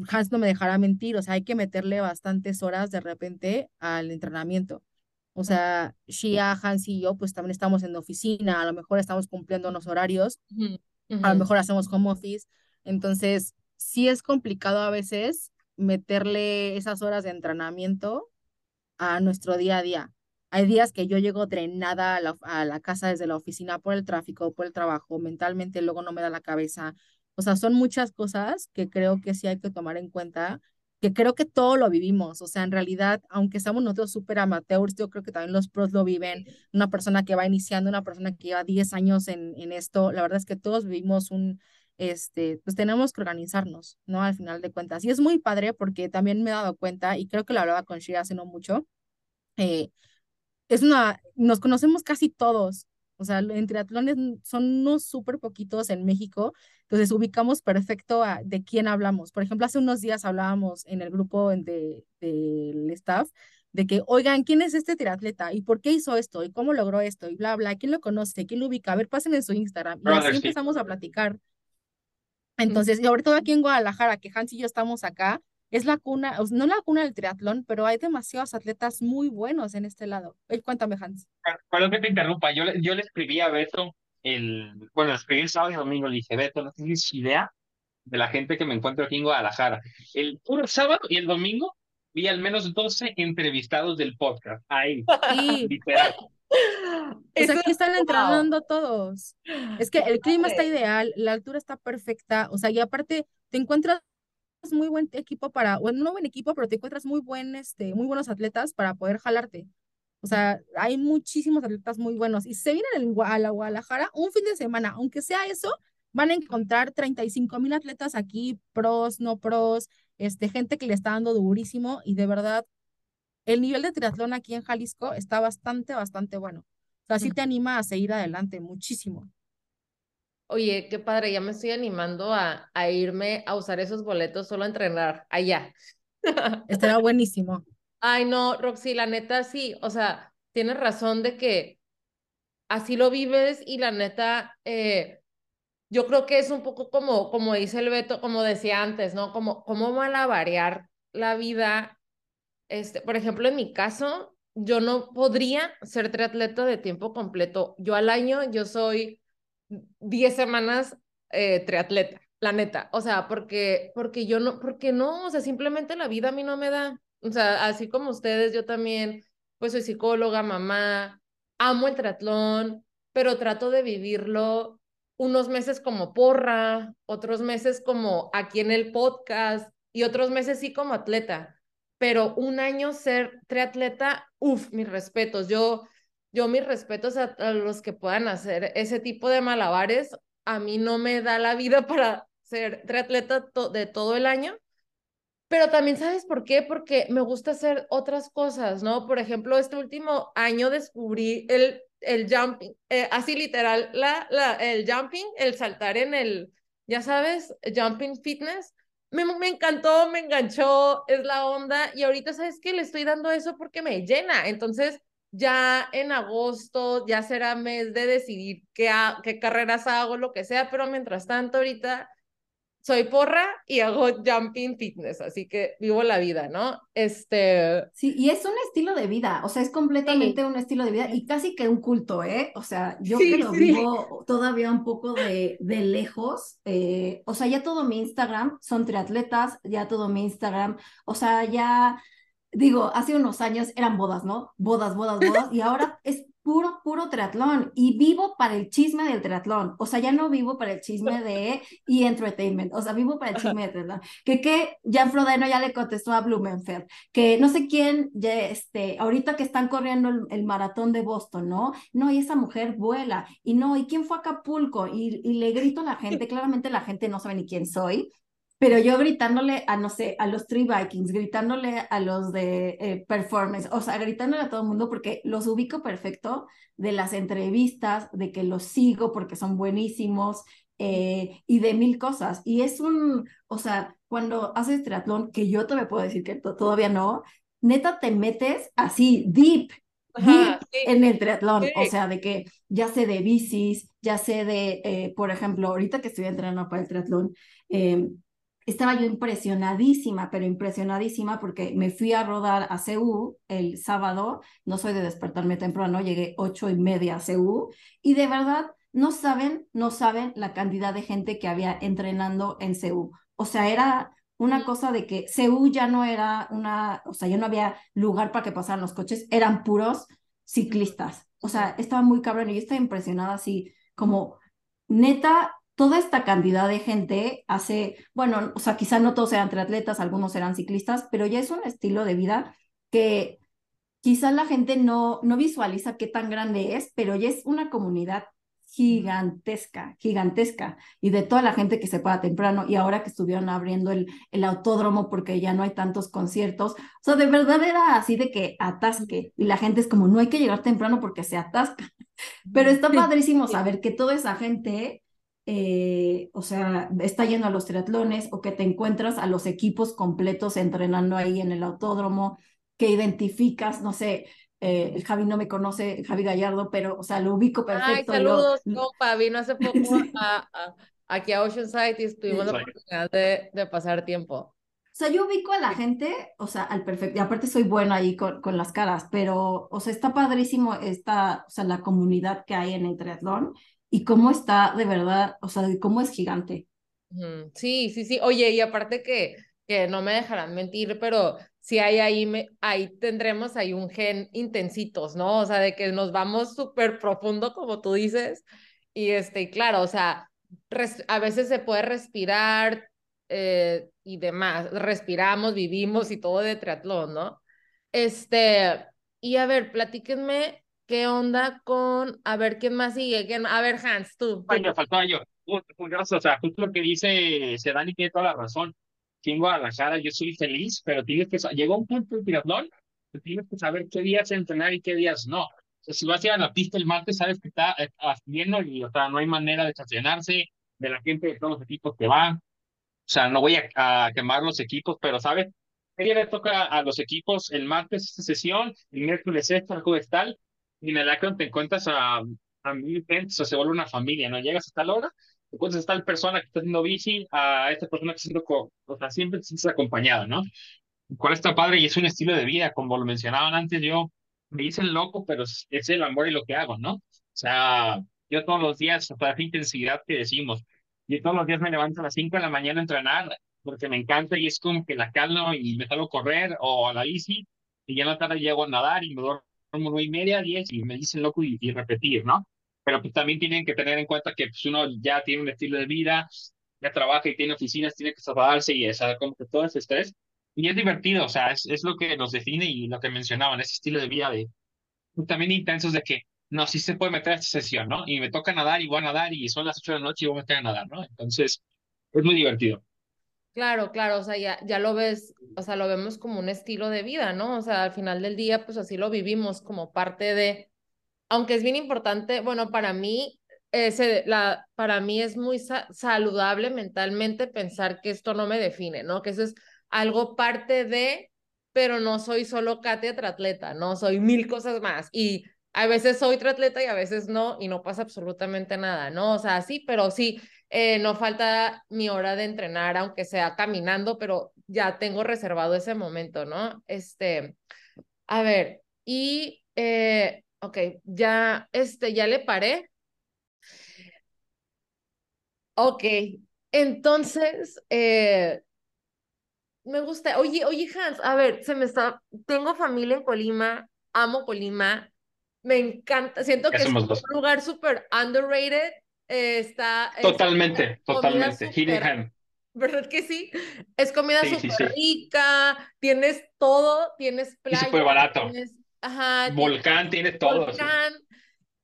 Hans no me dejará mentir, o sea, hay que meterle bastantes horas de repente al entrenamiento. O sea, Shia, Hans y yo, pues también estamos en la oficina, a lo mejor estamos cumpliendo unos horarios, Ujú, a lo mejor hacemos home office, entonces sí es complicado a veces meterle esas horas de entrenamiento a nuestro día a día. Hay días que yo llego drenada a la, a la casa desde la oficina por el tráfico, por el trabajo, mentalmente luego no me da la cabeza. O sea, son muchas cosas que creo que sí hay que tomar en cuenta, que creo que todo lo vivimos. O sea, en realidad, aunque estamos nosotros súper amateurs, yo creo que también los pros lo viven. Una persona que va iniciando, una persona que lleva 10 años en, en esto, la verdad es que todos vivimos un, este, pues tenemos que organizarnos, ¿no? Al final de cuentas. Y es muy padre porque también me he dado cuenta, y creo que lo hablaba con Shira hace no mucho, eh, es una, nos conocemos casi todos. O sea, en triatlones son unos súper poquitos en México, entonces ubicamos perfecto a, de quién hablamos. Por ejemplo, hace unos días hablábamos en el grupo en de, del staff de que, oigan, ¿quién es este triatleta? ¿Y por qué hizo esto? ¿Y cómo logró esto? Y bla, bla, ¿quién lo conoce? ¿Quién lo ubica? A ver, pasen en su Instagram. Y así sí. empezamos a platicar. Entonces, y sobre todo aquí en Guadalajara, que Hans y yo estamos acá, es la cuna, no la cuna del triatlón, pero hay demasiados atletas muy buenos en este lado. Cuéntame, Hans. Perdón que te interrumpa, yo yo le escribí a Beto el, bueno, escribí el sábado y domingo, le dije, Beto, no tienes idea de la gente que me encuentro aquí en Guadalajara. El puro sábado y el domingo vi al menos 12 entrevistados del podcast, ahí, Sí, literal. pues aquí es- están wow. entrenando todos. Es que el clima está ideal, la altura está perfecta, o sea, y aparte te encuentras muy buen equipo para, bueno, no buen equipo, pero te encuentras muy buen, este, muy buenos atletas para poder jalarte. O sea, hay muchísimos atletas muy buenos. Y si se vienen a la Guadalajara un fin de semana, aunque sea eso, van a encontrar 35 mil atletas aquí, pros, no pros, este, gente que le está dando durísimo y de verdad, el nivel de triatlón aquí en Jalisco está bastante, bastante bueno. O sea, sí te anima a seguir adelante muchísimo. Oye, qué padre, ya me estoy animando a, a irme a usar esos boletos solo a entrenar allá. Estará buenísimo. Ay, no, Roxy, la neta sí, o sea, tienes razón de que así lo vives y la neta, eh, yo creo que es un poco como, como dice el Beto, como decía antes, ¿no? Como, cómo variar la vida. Este, por ejemplo, en mi caso, yo no podría ser triatleta de tiempo completo. Yo al año, yo soy 10 semanas eh, triatleta, la neta. O sea, porque, porque yo no, porque no, o sea, simplemente la vida a mí no me da. O sea, así como ustedes, yo también, pues soy psicóloga, mamá, amo el triatlón, pero trato de vivirlo unos meses como porra, otros meses como aquí en el podcast y otros meses sí como atleta. Pero un año ser triatleta, uff, mis respetos. Yo, yo mis respetos a, los que puedan hacer ese tipo de malabares. A mí no me da la vida [LAUGHS] para ser triatleta de todo el año. Pero también, ¿sabes por qué? Porque me gusta hacer otras cosas, ¿no? Por ejemplo, este último año descubrí el, el jumping, eh, así literal, la, la, el jumping, el saltar en el, ya sabes, jumping fitness. Me, me encantó, me enganchó, es la onda. Y ahorita, ¿sabes qué? Le estoy dando eso porque me llena. Entonces, ya en agosto, ya será mes de decidir qué, qué carreras hago, lo que sea, pero mientras tanto, ahorita soy porra y hago jumping fitness, así que vivo la vida, ¿no? Este... Sí, y es un estilo de vida, o sea, es completamente sí. un estilo de vida y casi que un culto, ¿eh? O sea, yo sí, que lo sí. vivo todavía un poco de, de lejos, eh, o sea, ya todo mi Instagram son triatletas, ya todo mi Instagram, o sea, ya, digo, hace unos años eran bodas, ¿no? Bodas, bodas, bodas, y ahora es puro, puro triatlón y vivo para el chisme del triatlón. O sea, ya no vivo para el chisme de y entertainment. O sea, vivo para el chisme del triatlón. Que que Jan Frodeno ya le contestó a Blumenfeld, que no sé quién, ya este, ahorita que están corriendo el, el, maratón de Boston, ¿no? No, y esa mujer vuela. Y no, ¿y quién fue a Acapulco? Y, y le grito a la [LAUGHS] gente, claramente la gente no sabe ni quién soy. Pero yo gritándole a, no sé, a los Three Vikings, gritándole a los de eh, Performance, o sea, gritándole a todo el mundo porque los ubico perfecto de las entrevistas, de que los sigo porque son buenísimos eh, y de mil cosas. Y es un, o sea, cuando haces triatlón, que yo te me puedo decir que todavía no, neta te metes así, deep, Ajá, sí. en el triatlón, sí. o sea, de que ya sé de bicis, ya sé de, eh, por ejemplo, ahorita que estoy entrenando para el triatlón, eh, estaba yo impresionadísima, pero impresionadísima porque me fui a rodar a CU el sábado, no soy de despertarme temprano, llegué ocho y media a CU y de verdad no saben, no saben la cantidad de gente que había entrenando en CU. O sea, era una cosa de que CU ya no era una, o sea, ya no había lugar para que pasaran los coches, eran puros ciclistas. O sea, estaba muy cabrón y yo estaba impresionada así como neta toda esta cantidad de gente hace, bueno, o sea, quizá no todos eran triatletas, algunos eran ciclistas, pero ya es un estilo de vida que quizá la gente no, no visualiza qué tan grande es, pero ya es una comunidad gigantesca, gigantesca, y de toda la gente que se para temprano, y ahora que estuvieron abriendo el, el autódromo porque ya no hay tantos conciertos, o sea, de verdad era así de que atasque, y la gente es como, no hay que llegar temprano porque se atasca, pero está [LAUGHS] padrísimo saber que toda esa gente eh, o sea, está yendo a los triatlones o que te encuentras a los equipos completos entrenando ahí en el autódromo, que identificas, no sé, eh, el Javi no me conoce, Javi Gallardo, pero, o sea, lo ubico perfecto. Ay, saludos, lo... compa, vino hace poco [LAUGHS] a, a, aquí a Oceanside y estuvimos la oportunidad de, de, pasar tiempo. O sea, yo ubico a la gente, o sea, al perfecto, y aparte soy buena ahí con, con las caras, pero, o sea, está padrísimo esta, o sea, la comunidad que hay en el triatlón y cómo está de verdad, o sea, cómo es gigante. Sí, sí, sí. Oye, y aparte que, que no me dejarán mentir, pero sí hay ahí, me, ahí tendremos ahí un gen intensitos, ¿no? O sea, de que nos vamos súper profundo, como tú dices, y este, claro, o sea, a veces se puede respirar eh, y demás, respiramos, vivimos y todo de triatlón, ¿no? Este, y a ver, platíquenme ¿Qué onda con, a ver, quién más sigue? ¿Quién... A ver, Hans, tú. Ay, me faltaba yo. O sea, justo lo que dice Sedani tiene toda la razón. Aquí en Guadalajara yo soy feliz, pero tienes que, llegó un punto del triatlón, tienes que saber qué días entrenar y qué días no. O sea, si vas a ir a la pista el martes, sabes que está lleno y, o sea, no hay manera de estacionarse de la gente de todos los equipos que van. O sea, no voy a, a quemar los equipos, pero, ¿sabes? ¿Qué le toca a los equipos el martes esta sesión, el miércoles esta, el jueves tal? Y en el Akron te encuentras a, a mil gente, o sea, se vuelve una familia, ¿no? Llegas a tal hora, te encuentras a tal persona que está haciendo bici, a esta persona que está haciendo, o sea, siempre te sientes acompañado, ¿no? ¿Cuál está padre? Y es un estilo de vida, como lo mencionaban antes, yo me dicen loco, pero es, el amor y lo que hago, ¿no? O sea, yo todos los días, para esa intensidad que decimos, yo todos los días me levanto a las 5 de la mañana a entrenar, porque me encanta y es como que la calmo y me salgo a correr o a la bici, y ya en la tarde llego a nadar y me duermo nueve y media, diez, y me dicen loco y, y, repetir, ¿no? pero pues también tienen que tener en cuenta que pues, uno ya tiene un estilo de vida, ya trabaja y tiene oficinas, tiene que trasladarse y esa, como que todo ese estrés. Y es divertido, o sea, es, es lo que nos define y lo que mencionaban, ese estilo de vida de también intensos de que no, sí se puede meter a esta sesión, ¿no? Y me toca nadar y voy a nadar y son las 8 de la noche y voy a meter a nadar, ¿no? Entonces, es muy divertido. Claro, claro, o sea, ya, ya lo ves, o sea, lo vemos como un estilo de vida, ¿no? O sea, al final del día, pues así lo vivimos como parte de, aunque es bien importante, bueno, para mí, ese, la, para mí es muy sa- saludable mentalmente pensar que esto no me define, ¿no? Que eso es algo parte de, pero no soy solo Katia triatleta, ¿no? Soy mil cosas más y a veces soy triatleta y a veces no y no pasa absolutamente nada, ¿no? O sea, sí, pero sí, eh, no falta mi hora de entrenar, aunque sea caminando, pero ya tengo reservado ese momento, ¿no? Este, a ver, y, eh, ok, ya, este, ya le paré. Ok, entonces, eh, me gusta, oye, oye, Hans, a ver, se me está, tengo familia en Colima, amo Colima, me encanta, siento Ya que es un dos. lugar súper underrated, eh, está, es Totalmente, comida totalmente. Súper Hand. ¿Verdad que sí? Es comida Sí, sí, súper sí. rica, tienes todo, tienes playa, súper barato. tienes, ajá, tienes Volcán tiene todo. sí. volcán,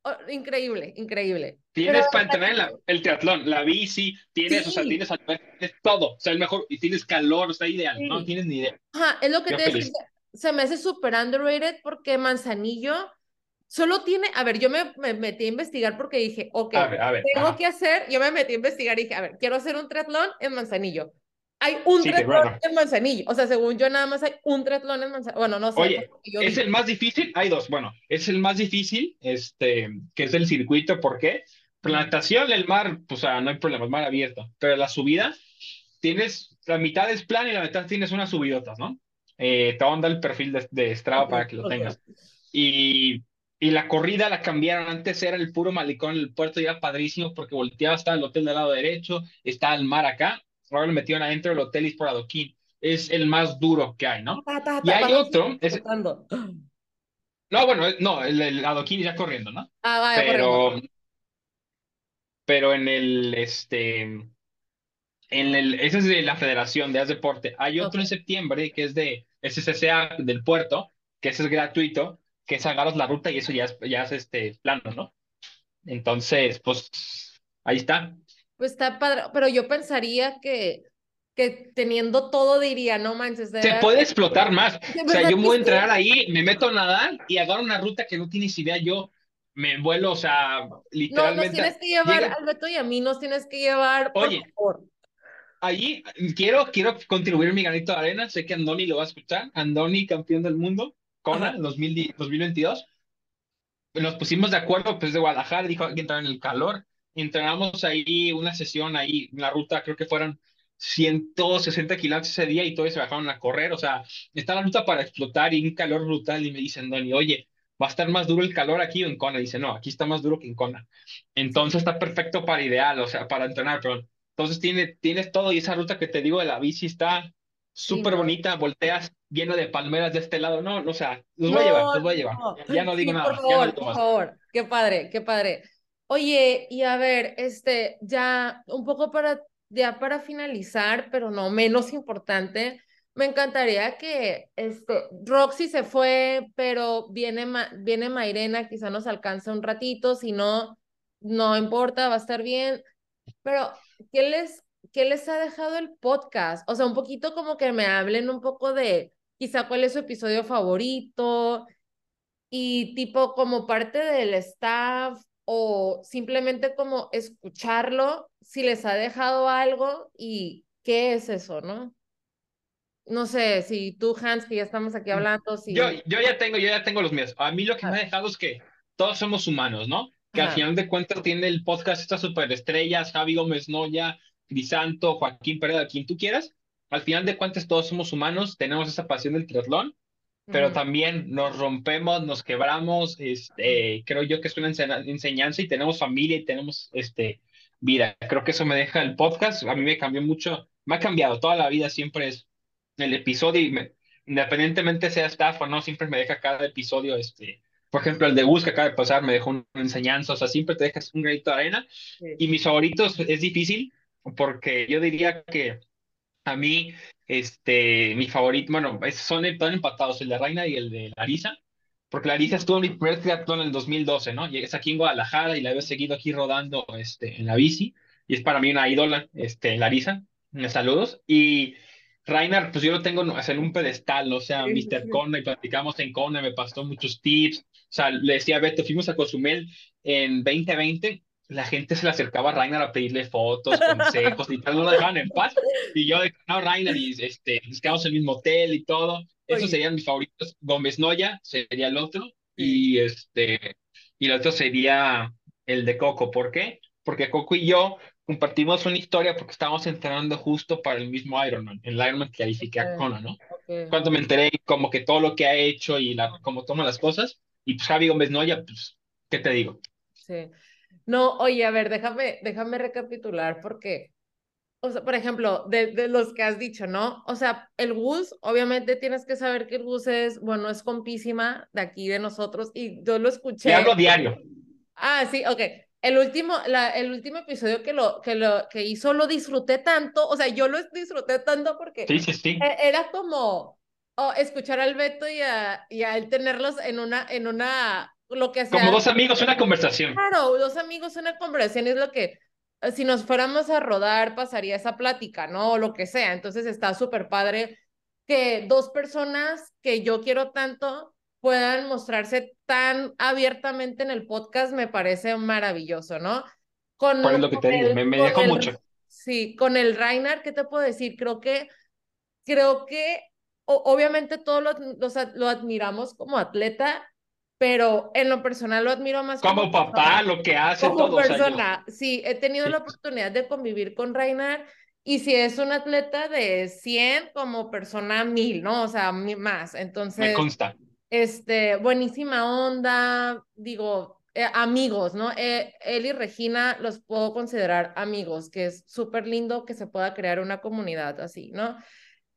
oh, increíble, increíble. Tienes Pero para en la- el triatlón, la bici, tienes, o sea, Sí. tienes, tienes todo, o sea, el mejor, y tienes calor, está ideal, no Sí. tienes ni idea. Ajá, es lo que Yo te decía, se me hace súper underrated porque Manzanillo solo tiene, a ver, yo me, me metí a investigar porque dije, ok, A ver, a ver. tengo ajá. que hacer, yo me metí a investigar y dije, a ver, quiero hacer un triatlón en Manzanillo. Hay un Sí, triatlón bueno. en Manzanillo, o sea, según yo nada más hay un triatlón en Manzanillo, bueno, no sé, Oye, yo es el más difícil, hay dos, bueno, es el más difícil, este, que es el circuito, ¿por qué? Por la natación, el mar, pues, o sea, no hay problema, el mar abierto, pero la subida, tienes, la mitad es plan y la mitad tienes unas subidotas, ¿no? Eh, te voy a mandar el perfil de, de Strava Ok, para que lo ok. tengas. Y, y la corrida la cambiaron. Antes era el puro malecón, el puerto y era padrísimo porque volteaba hasta el hotel del lado derecho, está el mar acá. Ahora lo metieron adentro del hotel y es por adoquín. Es el más duro que hay, ¿no? Ta, ta, Y hay otro, es- no, bueno, eh, no, el, el adoquín ya corriendo, ¿no? Ah, vaya, Pero, corriendo. pero en el, este, en el, ese es de la Federación de Haz Deporte. Hay otro en septiembre que es de SCCA del puerto, que ese es gratuito, que es agarras la ruta y eso ya es, ya es este, plano, ¿no? Entonces, pues, ahí está. Pues está padre, pero yo pensaría que, que teniendo todo diría, no manches, Se puede explotar más. O sea, yo me voy a sí. entrenar ahí, me meto a nadar y agarro una ruta que no tienes idea. Yo me vuelo, o sea, No, nos literalmente. tienes que llevar, llega- al Beto y a mí nos tienes que llevar, por Oye, favor. Allí quiero, quiero contribuir mi granito de arena. Sé que Andoni lo va a escuchar. Andoni, campeón del mundo, En 2010 2022. Nos pusimos de acuerdo, pues de Guadalajara, dijo que entrar en el calor. Entrenamos ahí una sesión ahí, en la ruta, creo que fueron 160 kilómetros ese día y todos se bajaron a correr. O sea, está la ruta para explotar y un calor brutal. Y me dicen, Andoni, oye, ¿va a estar más duro el calor aquí o en Kona? Dice, no, aquí está más duro que en Kona. Entonces está perfecto para ideal, o sea, para entrenar, perdón. Entonces tiene, tienes todo y esa ruta que te digo de la bici está Sí, súper no. bonita, volteas lleno de palmeras de este lado. No, no, o sea, los voy a llevar, No, los voy a llevar. no. Ya no digo Sí, nada por no favor, por favor. Qué padre, qué padre. Oye, y a ver, este, ya un poco para, ya para finalizar, pero no menos importante, me encantaría que, este, Roxy se fue, pero viene, Ma- viene Mairena, quizá nos alcanza un ratito, si no, no importa, va a estar bien. Pero, ¿qué les, qué les ha dejado el podcast? O sea, un poquito como que me hablen un poco de quizá cuál es su episodio favorito y tipo como parte del staff o simplemente como escucharlo, si les ha dejado algo y qué es eso, ¿no? No sé, si tú, Hans, que ya estamos aquí hablando, si... Yo, yo ya tengo, yo ya tengo los míos. A mí lo que me ha dejado es que todos somos humanos, ¿no? Que al final de cuentas tiene el podcast estas superestrellas, Javi Gómez Noya, Crisanto, Joaquín Pérez, quien tú quieras. Al final de cuentas todos somos humanos, tenemos esa pasión del triatlón, pero también nos rompemos, nos quebramos, este, creo yo que es una ense- enseñanza y tenemos familia y tenemos este, vida. Creo que eso me deja el podcast, a mí me cambió mucho, me ha cambiado toda la vida, siempre es el episodio, y me- independientemente sea staff o no, siempre me deja cada episodio este, Por ejemplo, el de Gus que acaba de pasar me dejó una enseñanza, o sea, siempre te dejas un granito de arena. Sí. Y mis favoritos es difícil, porque yo diría que a mí, este, mi favorito, bueno, es- son están empatados, el de Reina y el de Larisa, porque Larisa estuvo en mi primer triatlón en el 2012, ¿no? Y es aquí en Guadalajara y la he seguido aquí rodando, este, en la bici, y es para mí una ídola, este, Larisa, me saludos. Y Reiner, pues yo lo tengo no, o sea, en un pedestal, ¿no? o sea, Sí, sí, Mr. sí. Kona, y platicamos en Kona, me pasó muchos tips, o sea, le decía a Beto, fuimos a Cozumel en 2020, la gente se le acercaba a Reiner a pedirle fotos, consejos, y tal, no lo dejaban en paz, y yo de, no, Reiner, y este, nos quedamos en el mismo hotel y todo, esos Oye. serían mis favoritos, Gómez Noya sería el otro, y este, y el otro sería el de Coco, ¿por qué? Porque Coco y yo compartimos una historia porque estábamos entrenando justo para el mismo Ironman, el Ironman que califiqué a Ok. Kona, ¿no? Ok. Cuando me enteré como que todo lo que ha hecho y la, cómo toma las cosas, y pues Javi Gómez Noya, pues, ¿qué te digo? Sí. No, oye, a ver, déjame, déjame recapitular porque, o sea, por ejemplo, de, de los que has dicho, ¿no? O sea, el Gus, obviamente tienes que saber que el Gus es, bueno, es compísima de aquí de nosotros y yo lo escuché. Le hablo diario. Ah, sí, ok. El último, la, el último episodio que lo, que lo que hizo lo disfruté tanto, o sea, yo lo disfruté tanto porque Sí, sí, sí. e- era como oh, escuchar al Beto y a, y a él tenerlos en una, en una, lo que sea. Como dos amigos, una conversación. Claro, dos amigos, una conversación es lo que, eh, si nos fuéramos a rodar, pasaría esa plática, ¿no? O lo que sea. Entonces está súper padre que dos personas que yo quiero tanto puedan mostrarse tan abiertamente en el podcast, me parece maravilloso, ¿no? Con, Por lo que te con digo, el- me, me dejó el- mucho. Sí, con el Reiner, ¿qué te puedo decir? Creo que, creo que, o- obviamente todos lo, ad- lo admiramos como atleta, pero en lo personal lo admiro más Como papá, lo que hace, como todo. o sea, yo- persona, sí, he tenido Sí. la oportunidad de convivir con Reinar y si es un atleta de 100 como persona 1000, ¿no? O sea, más. me Entonces, consta. este, buenísima onda, digo, eh, amigos, ¿no? Eh, él y Regina los puedo considerar amigos, que es súper lindo que se pueda crear una comunidad así, ¿no?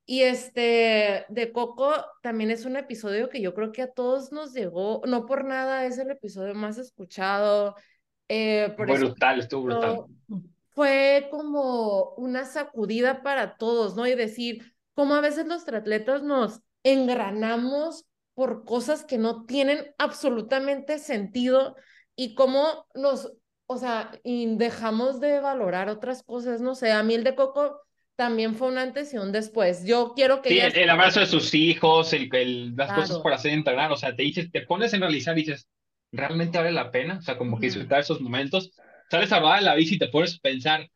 Y este, de Coco también es un episodio que yo creo que a todos nos llegó, no por nada es el episodio más escuchado, eh, por Fue eso brutal, estuvo brutal. fue como una sacudida para todos, ¿no? Y decir, cómo a veces los triatletas nos engranamos por cosas que no tienen absolutamente sentido y cómo nos, o sea, y dejamos de valorar otras cosas, no sé, a mí el de Coco también fue un antes y un después. Yo quiero que Sí, el, el abrazo de sus hijos, el, el- las cosas Claro. por hacer entrenar, o sea, te dices, te pones a realizar y dices, ¿realmente vale la pena? O sea, como que disfrutar esos momentos. Sales a rodar en la bici y te pones a pensar,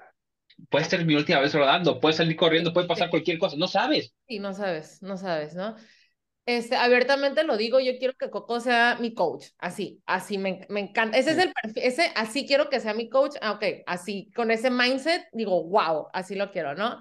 puede ser mi última vez rodando, puede salir corriendo, puede pasar cualquier cosa, no sabes. Sí, no sabes, no sabes, ¿no? Este, abiertamente lo digo, yo quiero que Coco sea mi coach, así, así me, me encanta. Ese es el perfil, ese, así quiero que sea mi coach, ah, ok, así, con ese mindset, digo, wow, así lo quiero, ¿no?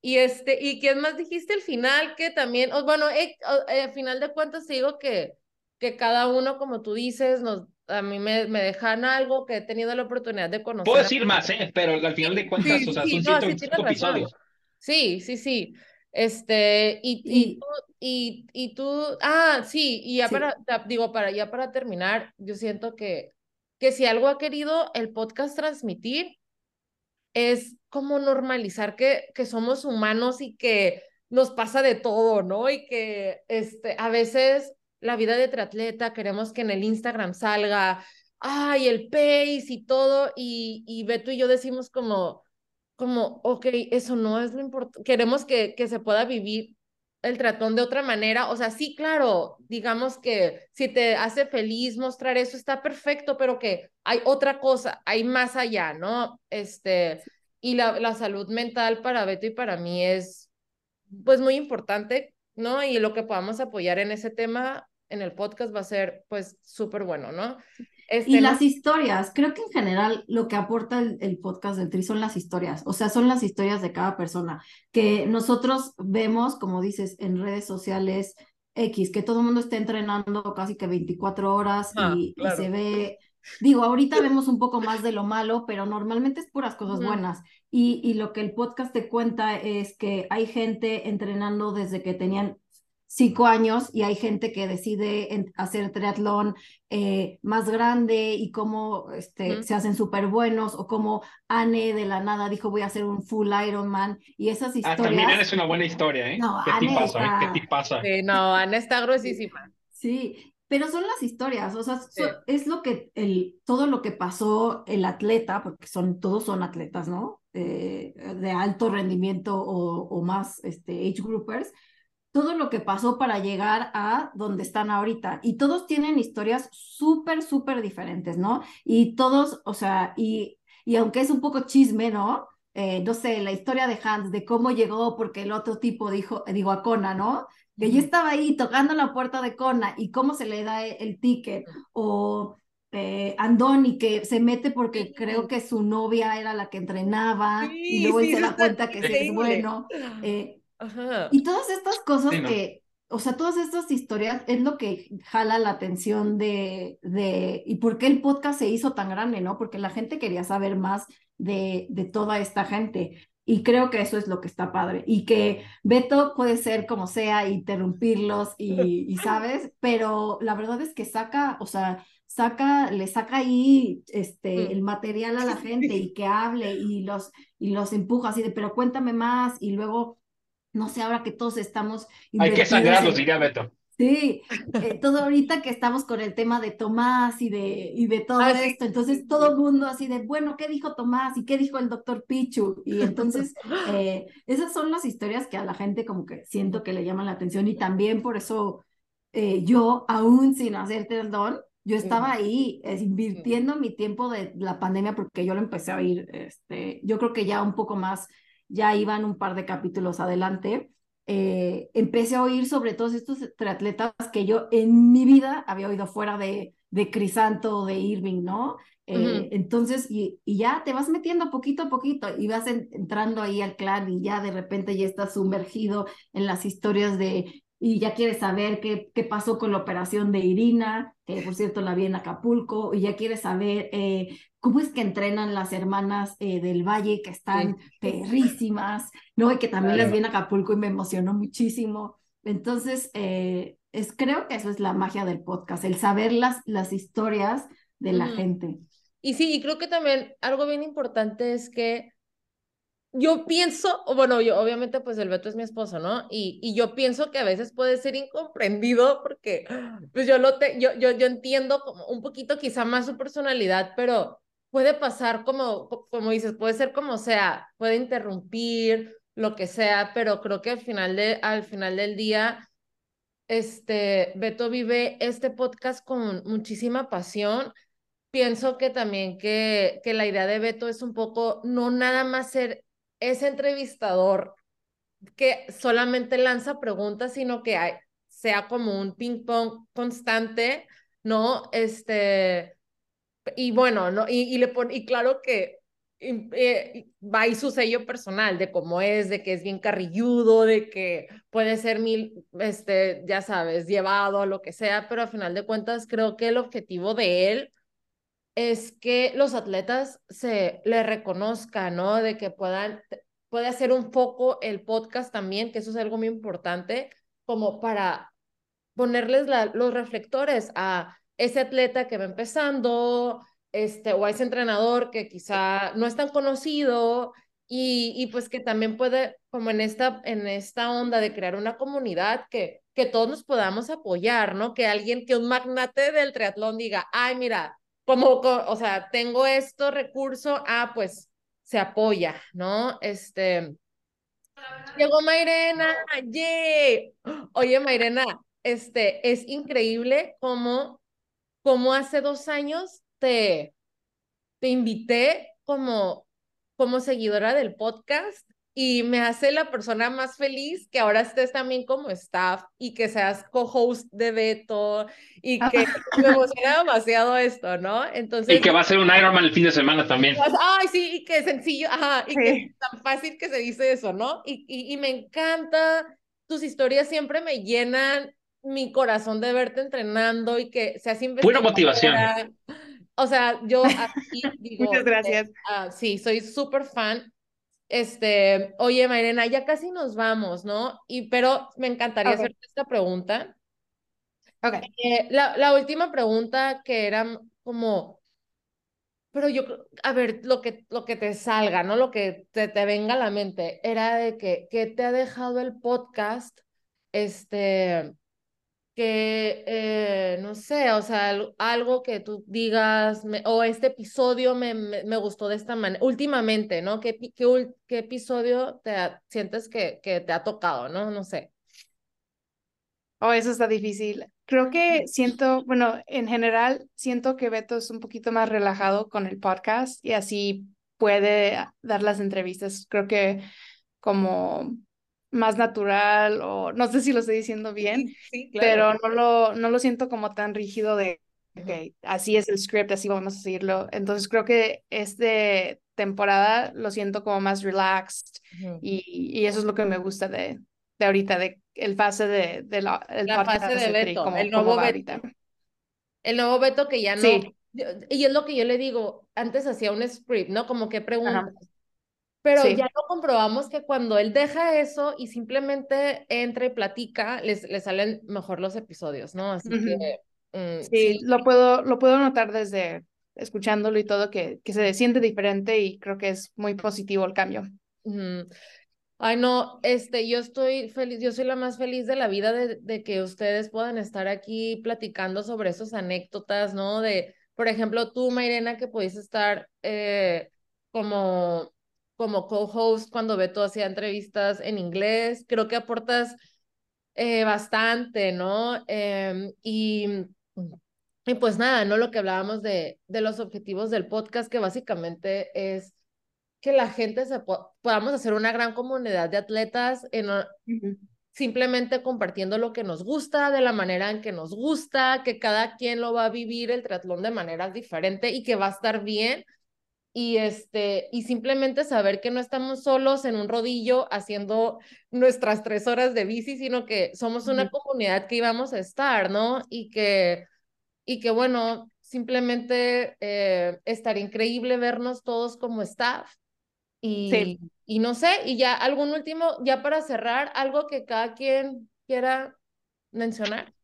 Y este, ¿y quién más dijiste al final? Que también, o bueno, eh, eh, al final de cuentas digo que, que cada uno, como tú dices, nos, a mí me, me dejan algo que he tenido la oportunidad de conocer. Puedo decir más, ¿eh? Pero al final de cuentas, Sí, o sea, sí, son no, sí 125 tienes razón. episodios. Sí, sí, sí. Este, y, y, Y- tú, y, y tú, ah, sí, y ya Sí. para, digo, para, ya para terminar, yo siento que, que si algo ha querido el podcast transmitir es como normalizar que, que somos humanos y que nos pasa de todo, ¿no? Y que este, a veces la vida de triatleta queremos que en el Instagram salga, ay, el pace y todo, y, y Beto y yo decimos como, como, ok, eso no es lo importante, queremos que, que se pueda vivir el tratón de otra manera, o sea, sí, claro, digamos que si te hace feliz mostrar eso, está perfecto, pero que hay otra cosa, hay más allá, ¿no? Este, y la, la salud mental para Beto y para mí es, pues, muy importante, ¿no? Y lo que podamos apoyar en ese tema en el podcast va a ser, pues, súper bueno, ¿no? Este, Y las historias, creo que en general lo que aporta el, el podcast del Tri son las historias, o sea, son las historias de cada persona, que nosotros vemos, como dices, en redes sociales X, que todo el mundo está entrenando casi que 24 horas Ah, y, se ve, digo, ahorita vemos un poco más de lo malo, pero normalmente es puras cosas buenas. Y, y lo que el podcast te cuenta es que hay gente entrenando desde que tenían cinco años y hay gente que decide hacer triatlón eh, más grande y cómo este, se hacen súper buenos o como Anne de la nada dijo voy a hacer un full Ironman y esas Ah, historias. también eres una buena historia, ¿eh? No, ¿Qué Anne tipazo, eh? está- ¿Qué tipazo? Sí, no, Ana está gruesísima. Sí, pero son las historias, o sea, so- Sí. es lo que el, todo lo que pasó el atleta, porque son, todos son atletas, ¿no? Eh, de alto rendimiento o, o más este, age groupers, todo lo que pasó para llegar a donde están ahorita. Y todos tienen historias súper, súper diferentes, ¿no? Y todos, o sea, y, y aunque es un poco chisme, ¿no? Eh, no sé, la historia de Hans, de cómo llegó porque el otro tipo dijo, digo, a Kona, ¿no? que yo estaba ahí tocando la puerta de Kona y cómo se le da el ticket, o eh, Andoni que se mete porque creo que su novia era la que entrenaba y luego sí, se da cuenta que sí es bueno. eh, Ajá. y todas estas cosas Sí, ¿no? que, o sea, todas estas historias es lo que jala la atención de, de, y por qué el podcast se hizo tan grande, ¿no? Porque la gente quería saber más de, de toda esta gente. Y creo que eso es lo que está padre. Y que Beto puede ser como sea, interrumpirlos y, y [LAUGHS] sabes, pero la verdad es que saca, o sea, saca, le saca ahí este, Mm. el material a la [LAUGHS] gente y que hable y los, y los empuja así de, pero cuéntame más y luego no sé, ahora que todos estamos Hay que sangrarlos, en- diría Beto. Sí, eh, [LAUGHS] todo ahorita que estamos con el tema de Tomás y de, y de todo Ah, esto, entonces todo el mundo así de, bueno, ¿qué dijo Tomás? ¿Y qué dijo el doctor Pichu? Y entonces, [LAUGHS] eh, esas son las historias que a la gente como que siento que le llaman la atención y también por eso eh, yo, aún sin hacer triatlón, yo estaba ahí invirtiendo mi tiempo de la pandemia porque yo lo empecé a oír, este, yo creo que ya un poco más, ya iban un par de capítulos adelante eh, empecé a oír sobre todos estos triatletas que yo en mi vida había oído fuera de, de Crisanto, de Irving, ¿no? Eh. Entonces, y, y ya te vas metiendo poquito a poquito y vas en- entrando ahí al clan y ya de repente ya estás sumergido en las historias de, y ya quieres saber qué, qué pasó con la operación de Irina, que por cierto la vi en Acapulco, y ya quieres saber eh, cómo es que entrenan las hermanas eh, del Valle que están perrísimas, ¿no? Y que también las vi en Acapulco y me emocionó muchísimo. Entonces, eh, es, creo que eso es la magia del podcast, el saber las, las historias de la Ujú. gente. Y sí, y creo que también algo bien importante es que yo pienso, o bueno, yo obviamente pues el Beto es mi esposo, ¿no? Y, y yo pienso que a veces puede ser incomprendido porque pues yo lo te, yo, yo, yo entiendo como un poquito quizá más su personalidad, pero puede pasar como, co- como dices, puede ser como sea, puede interrumpir, lo que sea, pero creo que al final de, al final del día, este, Beto vive este podcast con muchísima pasión pienso que también que, que la idea de Beto es un poco no nada más ser ese entrevistador que solamente lanza preguntas, sino que sea como un ping pong constante, ¿no? Este, y bueno, ¿no? Y, y le pone, y claro que y, eh, va ahí su sello personal de cómo es, de que es bien carrilludo, de que puede ser mil, este, ya sabes, llevado, lo que sea, pero a final de cuentas creo que el objetivo de él es que los atletas se le reconozcan, ¿no? De que puedan, puede hacer un poco el podcast también, que eso es algo muy importante, como para ponerles la, los reflectores a ese atleta que va empezando, este, o a ese entrenador que quizá no es tan conocido y, y pues que también puede, como en esta, en esta onda de crear una comunidad que, que todos nos podamos apoyar, ¿no? Que alguien, que un magnate del triatlón diga, ay, mira, como, co- o sea, tengo esto recurso, ah, pues se apoya, ¿no? Este, llegó Mairena, ¡yay! Oye, Mairena, este, es increíble cómo, cómo hace dos años te, te invité como, como seguidora del podcast y me hace la persona más feliz que ahora estés también como staff y que seas co-host de Beto y que me emociona demasiado esto, ¿no? Entonces, Y que va a ser un Ironman el fin de semana también. pues, ay, sí, y qué sencillo, ajá, y Sí. qué tan fácil que se dice eso, ¿no? Y, y, y me encanta, tus historias siempre me llenan mi corazón de verte entrenando y que seas Pura motivación. O sea, yo aquí [LAUGHS] digo, Muchas gracias. eh, ah, sí, soy súper fan. Este, oye, Mayrena, ya casi nos vamos, ¿no? Y pero me encantaría Ok. hacerte esta pregunta. Ok. Eh, la, la última pregunta que era como, pero yo, creo- a ver, lo que, lo que te salga, ¿no? Lo que te, te venga a la mente, era de que, ¿qué te ha dejado el podcast? Este, que, eh, no sé, o sea, al- algo que tú digas, me- o este episodio me, me, me gustó de esta manera, últimamente, ¿no? ¿Qué, qué, qué episodio te ha- sientes que, que te ha tocado, ¿no? No sé. Oh, eso está difícil. Creo que siento, bueno, en general siento que Beto es un poquito más relajado con el podcast y así puede dar las entrevistas. Creo que como más natural o no sé si lo estoy diciendo bien, Sí, pero no lo, no lo siento como tan rígido de, ok, así es el script, así vamos a seguirlo. Entonces creo que esta temporada lo siento como más relaxed y, y eso es lo que me gusta de, de ahorita, de el fase de, de la, el La fase de Beto, como, el nuevo Beto. ahorita. El nuevo Beto que ya no. Sí. Y es lo que yo le digo, antes hacía un script, ¿no? Como que preguntas. Pero Sí. ya lo comprobamos que cuando él deja eso y simplemente entra y platica, les, les salen mejor los episodios, ¿no? Así que mm, Sí, lo puedo, lo puedo notar desde escuchándolo y todo, que, que se siente diferente y creo que es muy positivo el cambio. Ay, no, este, yo estoy feliz, yo soy la más feliz de la vida de, de que ustedes puedan estar aquí platicando sobre esas anécdotas, ¿no? De, por ejemplo, tú, Mairena, que pudiste estar eh, como, como co-host cuando Beto hacía entrevistas en inglés, creo que aportas eh, bastante, ¿no? Em, y, y pues nada, ¿no? Lo que hablábamos de, de los objetivos del podcast, que básicamente es que la gente se po- podamos hacer una gran comunidad de atletas en, o- simplemente compartiendo lo que nos gusta, de la manera en que nos gusta, que cada quien lo va a vivir el triatlón de manera diferente y que va a estar bien. Y este, y simplemente saber que no estamos solos en un rodillo haciendo nuestras tres horas de bici, sino que somos una comunidad que íbamos a estar, ¿no? Y que, y que bueno, simplemente eh, estaría increíble vernos todos como staff. Y, Sí. y no sé, y ya algún último, ya para cerrar, algo que cada quien quiera mencionar.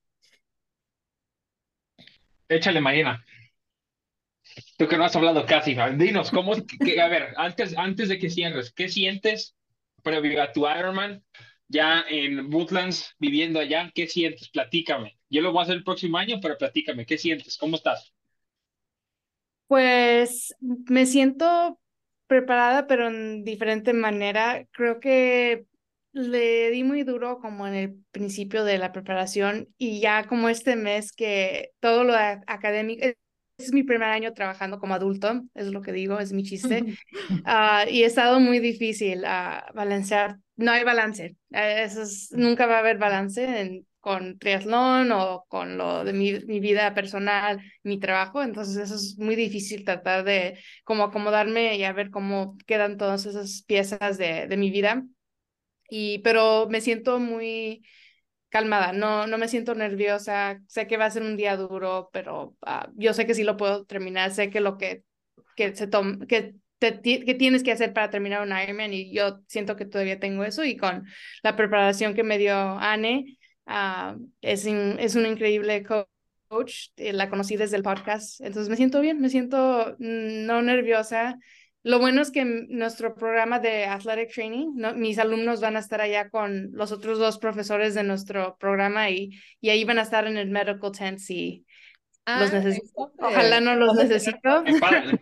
Échale, Marina. Tú que no has hablado casi, ¿no? dinos, ¿cómo? que- a ver, antes, antes de que cierres, ¿qué sientes previo a tu Ironman ya en Woodlands, viviendo allá? ¿Qué sientes? Platícame. Yo lo voy a hacer el próximo año, pero platícame, ¿qué sientes? ¿Cómo estás? Pues me siento preparada, pero en diferente manera. Creo que le di muy duro como en el principio de la preparación y ya como este mes que todo lo académico, es, mi primer año trabajando como adulto, es lo que digo, es mi chiste. Ah, y ha estado muy difícil a balancear. No hay balance. Eh, eso es- nunca va a haber balance en- con triatlón o con lo de mi, mi vida personal, mi trabajo. Entonces eso es muy difícil tratar de como acomodarme y a ver cómo quedan todas esas piezas de, de mi vida. Y, pero me siento muy calmada, no, no me siento nerviosa. Sé que va a ser un día duro, pero ah, yo sé que sí lo puedo terminar. Sé que lo que, que se toma, que te, que tienes que hacer para terminar un Ironman y yo siento que todavía tengo eso y con la preparación que me dio Anne, ah, es, in- es un increíble co- coach, eh, la conocí desde el podcast, entonces me siento bien, me siento mm, no nerviosa. Lo bueno es que nuestro programa de Athletic Training, ¿no? mis alumnos van a estar allá con los otros dos profesores de nuestro programa y, y ahí van a estar en el medical tent si los Ah, necesito. Ojalá no los necesito.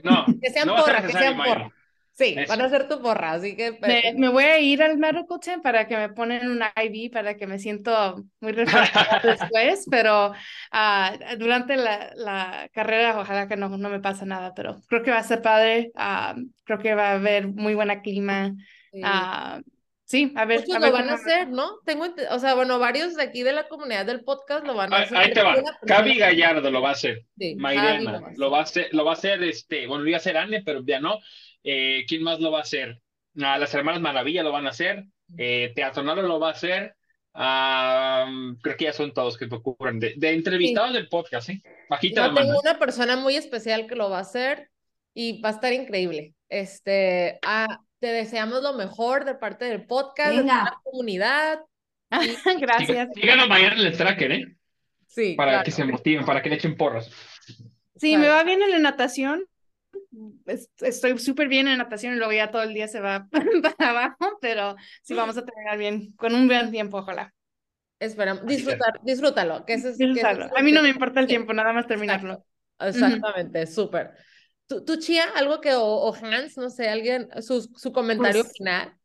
No, [LAUGHS] Que sean no porra, que sean porra. Sí, Eso. van a ser tu porra, así que Me, me voy a ir al medical tent para que me ponen un IV para que me siento muy refrescada [LAUGHS] después, pero ah, durante la, la carrera ojalá que no, no me pase nada, pero creo que va a ser padre, ah, creo que va a haber muy buena clima, Sí. ah, sí, a ver, Muchos a ver lo van a hacer, ¿no? Tengo, o sea, bueno, varios de aquí de la comunidad del podcast lo van a Ahí, hacer. ahí te va. Gaby Gallardo lo va a hacer. Sí, Javi Mairena lo va a lo hacer. va a hacer, lo va a hacer, este, bueno, lo iba a hacer Anne, pero ya no. Eh, ¿quién más lo va a hacer? Ah, las hermanas Maravilla lo van a hacer. Eh, Teatronalo lo va a hacer. Ah, creo que ya son todos que te ocurren. De, de entrevistados del podcast, ¿sí? Bajita Yo la mano. tengo una persona muy especial que lo va a hacer y va a estar increíble. Este, ah, te deseamos lo mejor de parte del podcast, de Venga. la comunidad. [LAUGHS] Gracias. Síganos mañana en el tracker, ¿eh? Sí, Para claro. que se motiven, para que le echen porras. Sí, me va bien en la natación. Es- Estoy súper bien en natación y luego ya todo el día se va [LAUGHS] para abajo, pero sí vamos a terminar bien, con un buen tiempo, ojalá. Esperamos, disfrutar, disfrútalo, que eso es, que eso Disfrutarlo. es lo A mí no que- me importa el tiempo, nada más terminarlo. Exactamente, súper. ¿Tú, tú, Chia, algo que, o, o Hans, no sé, alguien, su, su comentario Pues, final?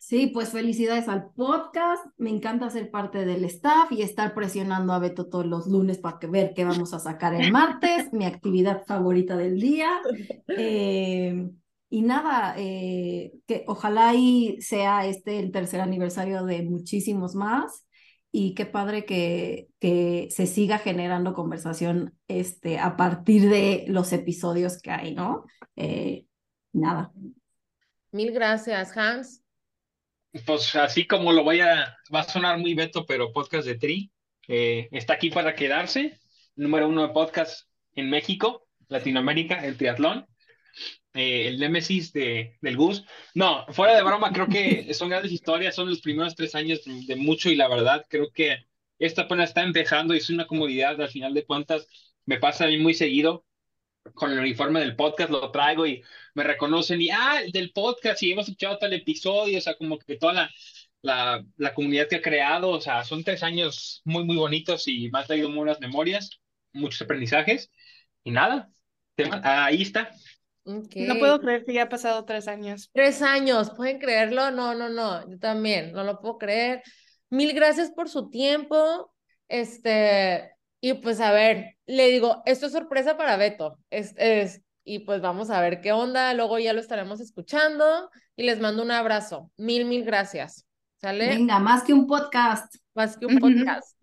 Sí, pues felicidades al podcast. Me encanta ser parte del staff y estar presionando a Beto todos los lunes para que ver qué vamos a sacar el martes, mi actividad favorita del día. Eh, y nada, eh, que ojalá y sea este el tercer aniversario de muchísimos más. Y qué padre que, que se siga generando conversación este, a partir de los episodios que hay, ¿no? Eh, nada. Mil gracias, Hans. Pues así como lo voy a, va a sonar muy veto, pero podcast de Tri eh, está aquí para quedarse. Número uno de podcast en México, Latinoamérica, el triatlón. Eh, el Némesis de, del Gus. No, fuera de broma, creo que [LAUGHS] son grandes historias, son los primeros tres años de mucho y la verdad creo que esta apenas está empezando y es una comodidad, al final de cuentas me pasa a mí muy seguido con el uniforme del podcast, lo traigo y me reconocen y, ah, el del podcast y hemos escuchado tal episodio, o sea, como que toda la, la, la comunidad que ha creado, o sea, son tres años muy, muy bonitos y me han traído muy buenas memorias, muchos aprendizajes y nada, tema- ahí está. Ok. No puedo creer que ya ha pasado tres años. Tres años, ¿pueden creerlo? No, no, no, yo también, no lo puedo creer. Mil gracias por su tiempo. Este, y pues a ver, le digo, esto es sorpresa para Beto. Es, es, y pues vamos a ver qué onda, luego ya lo estaremos escuchando y les mando un abrazo. Mil, mil gracias. ¿Sale? Venga, más que un podcast. Más que un podcast.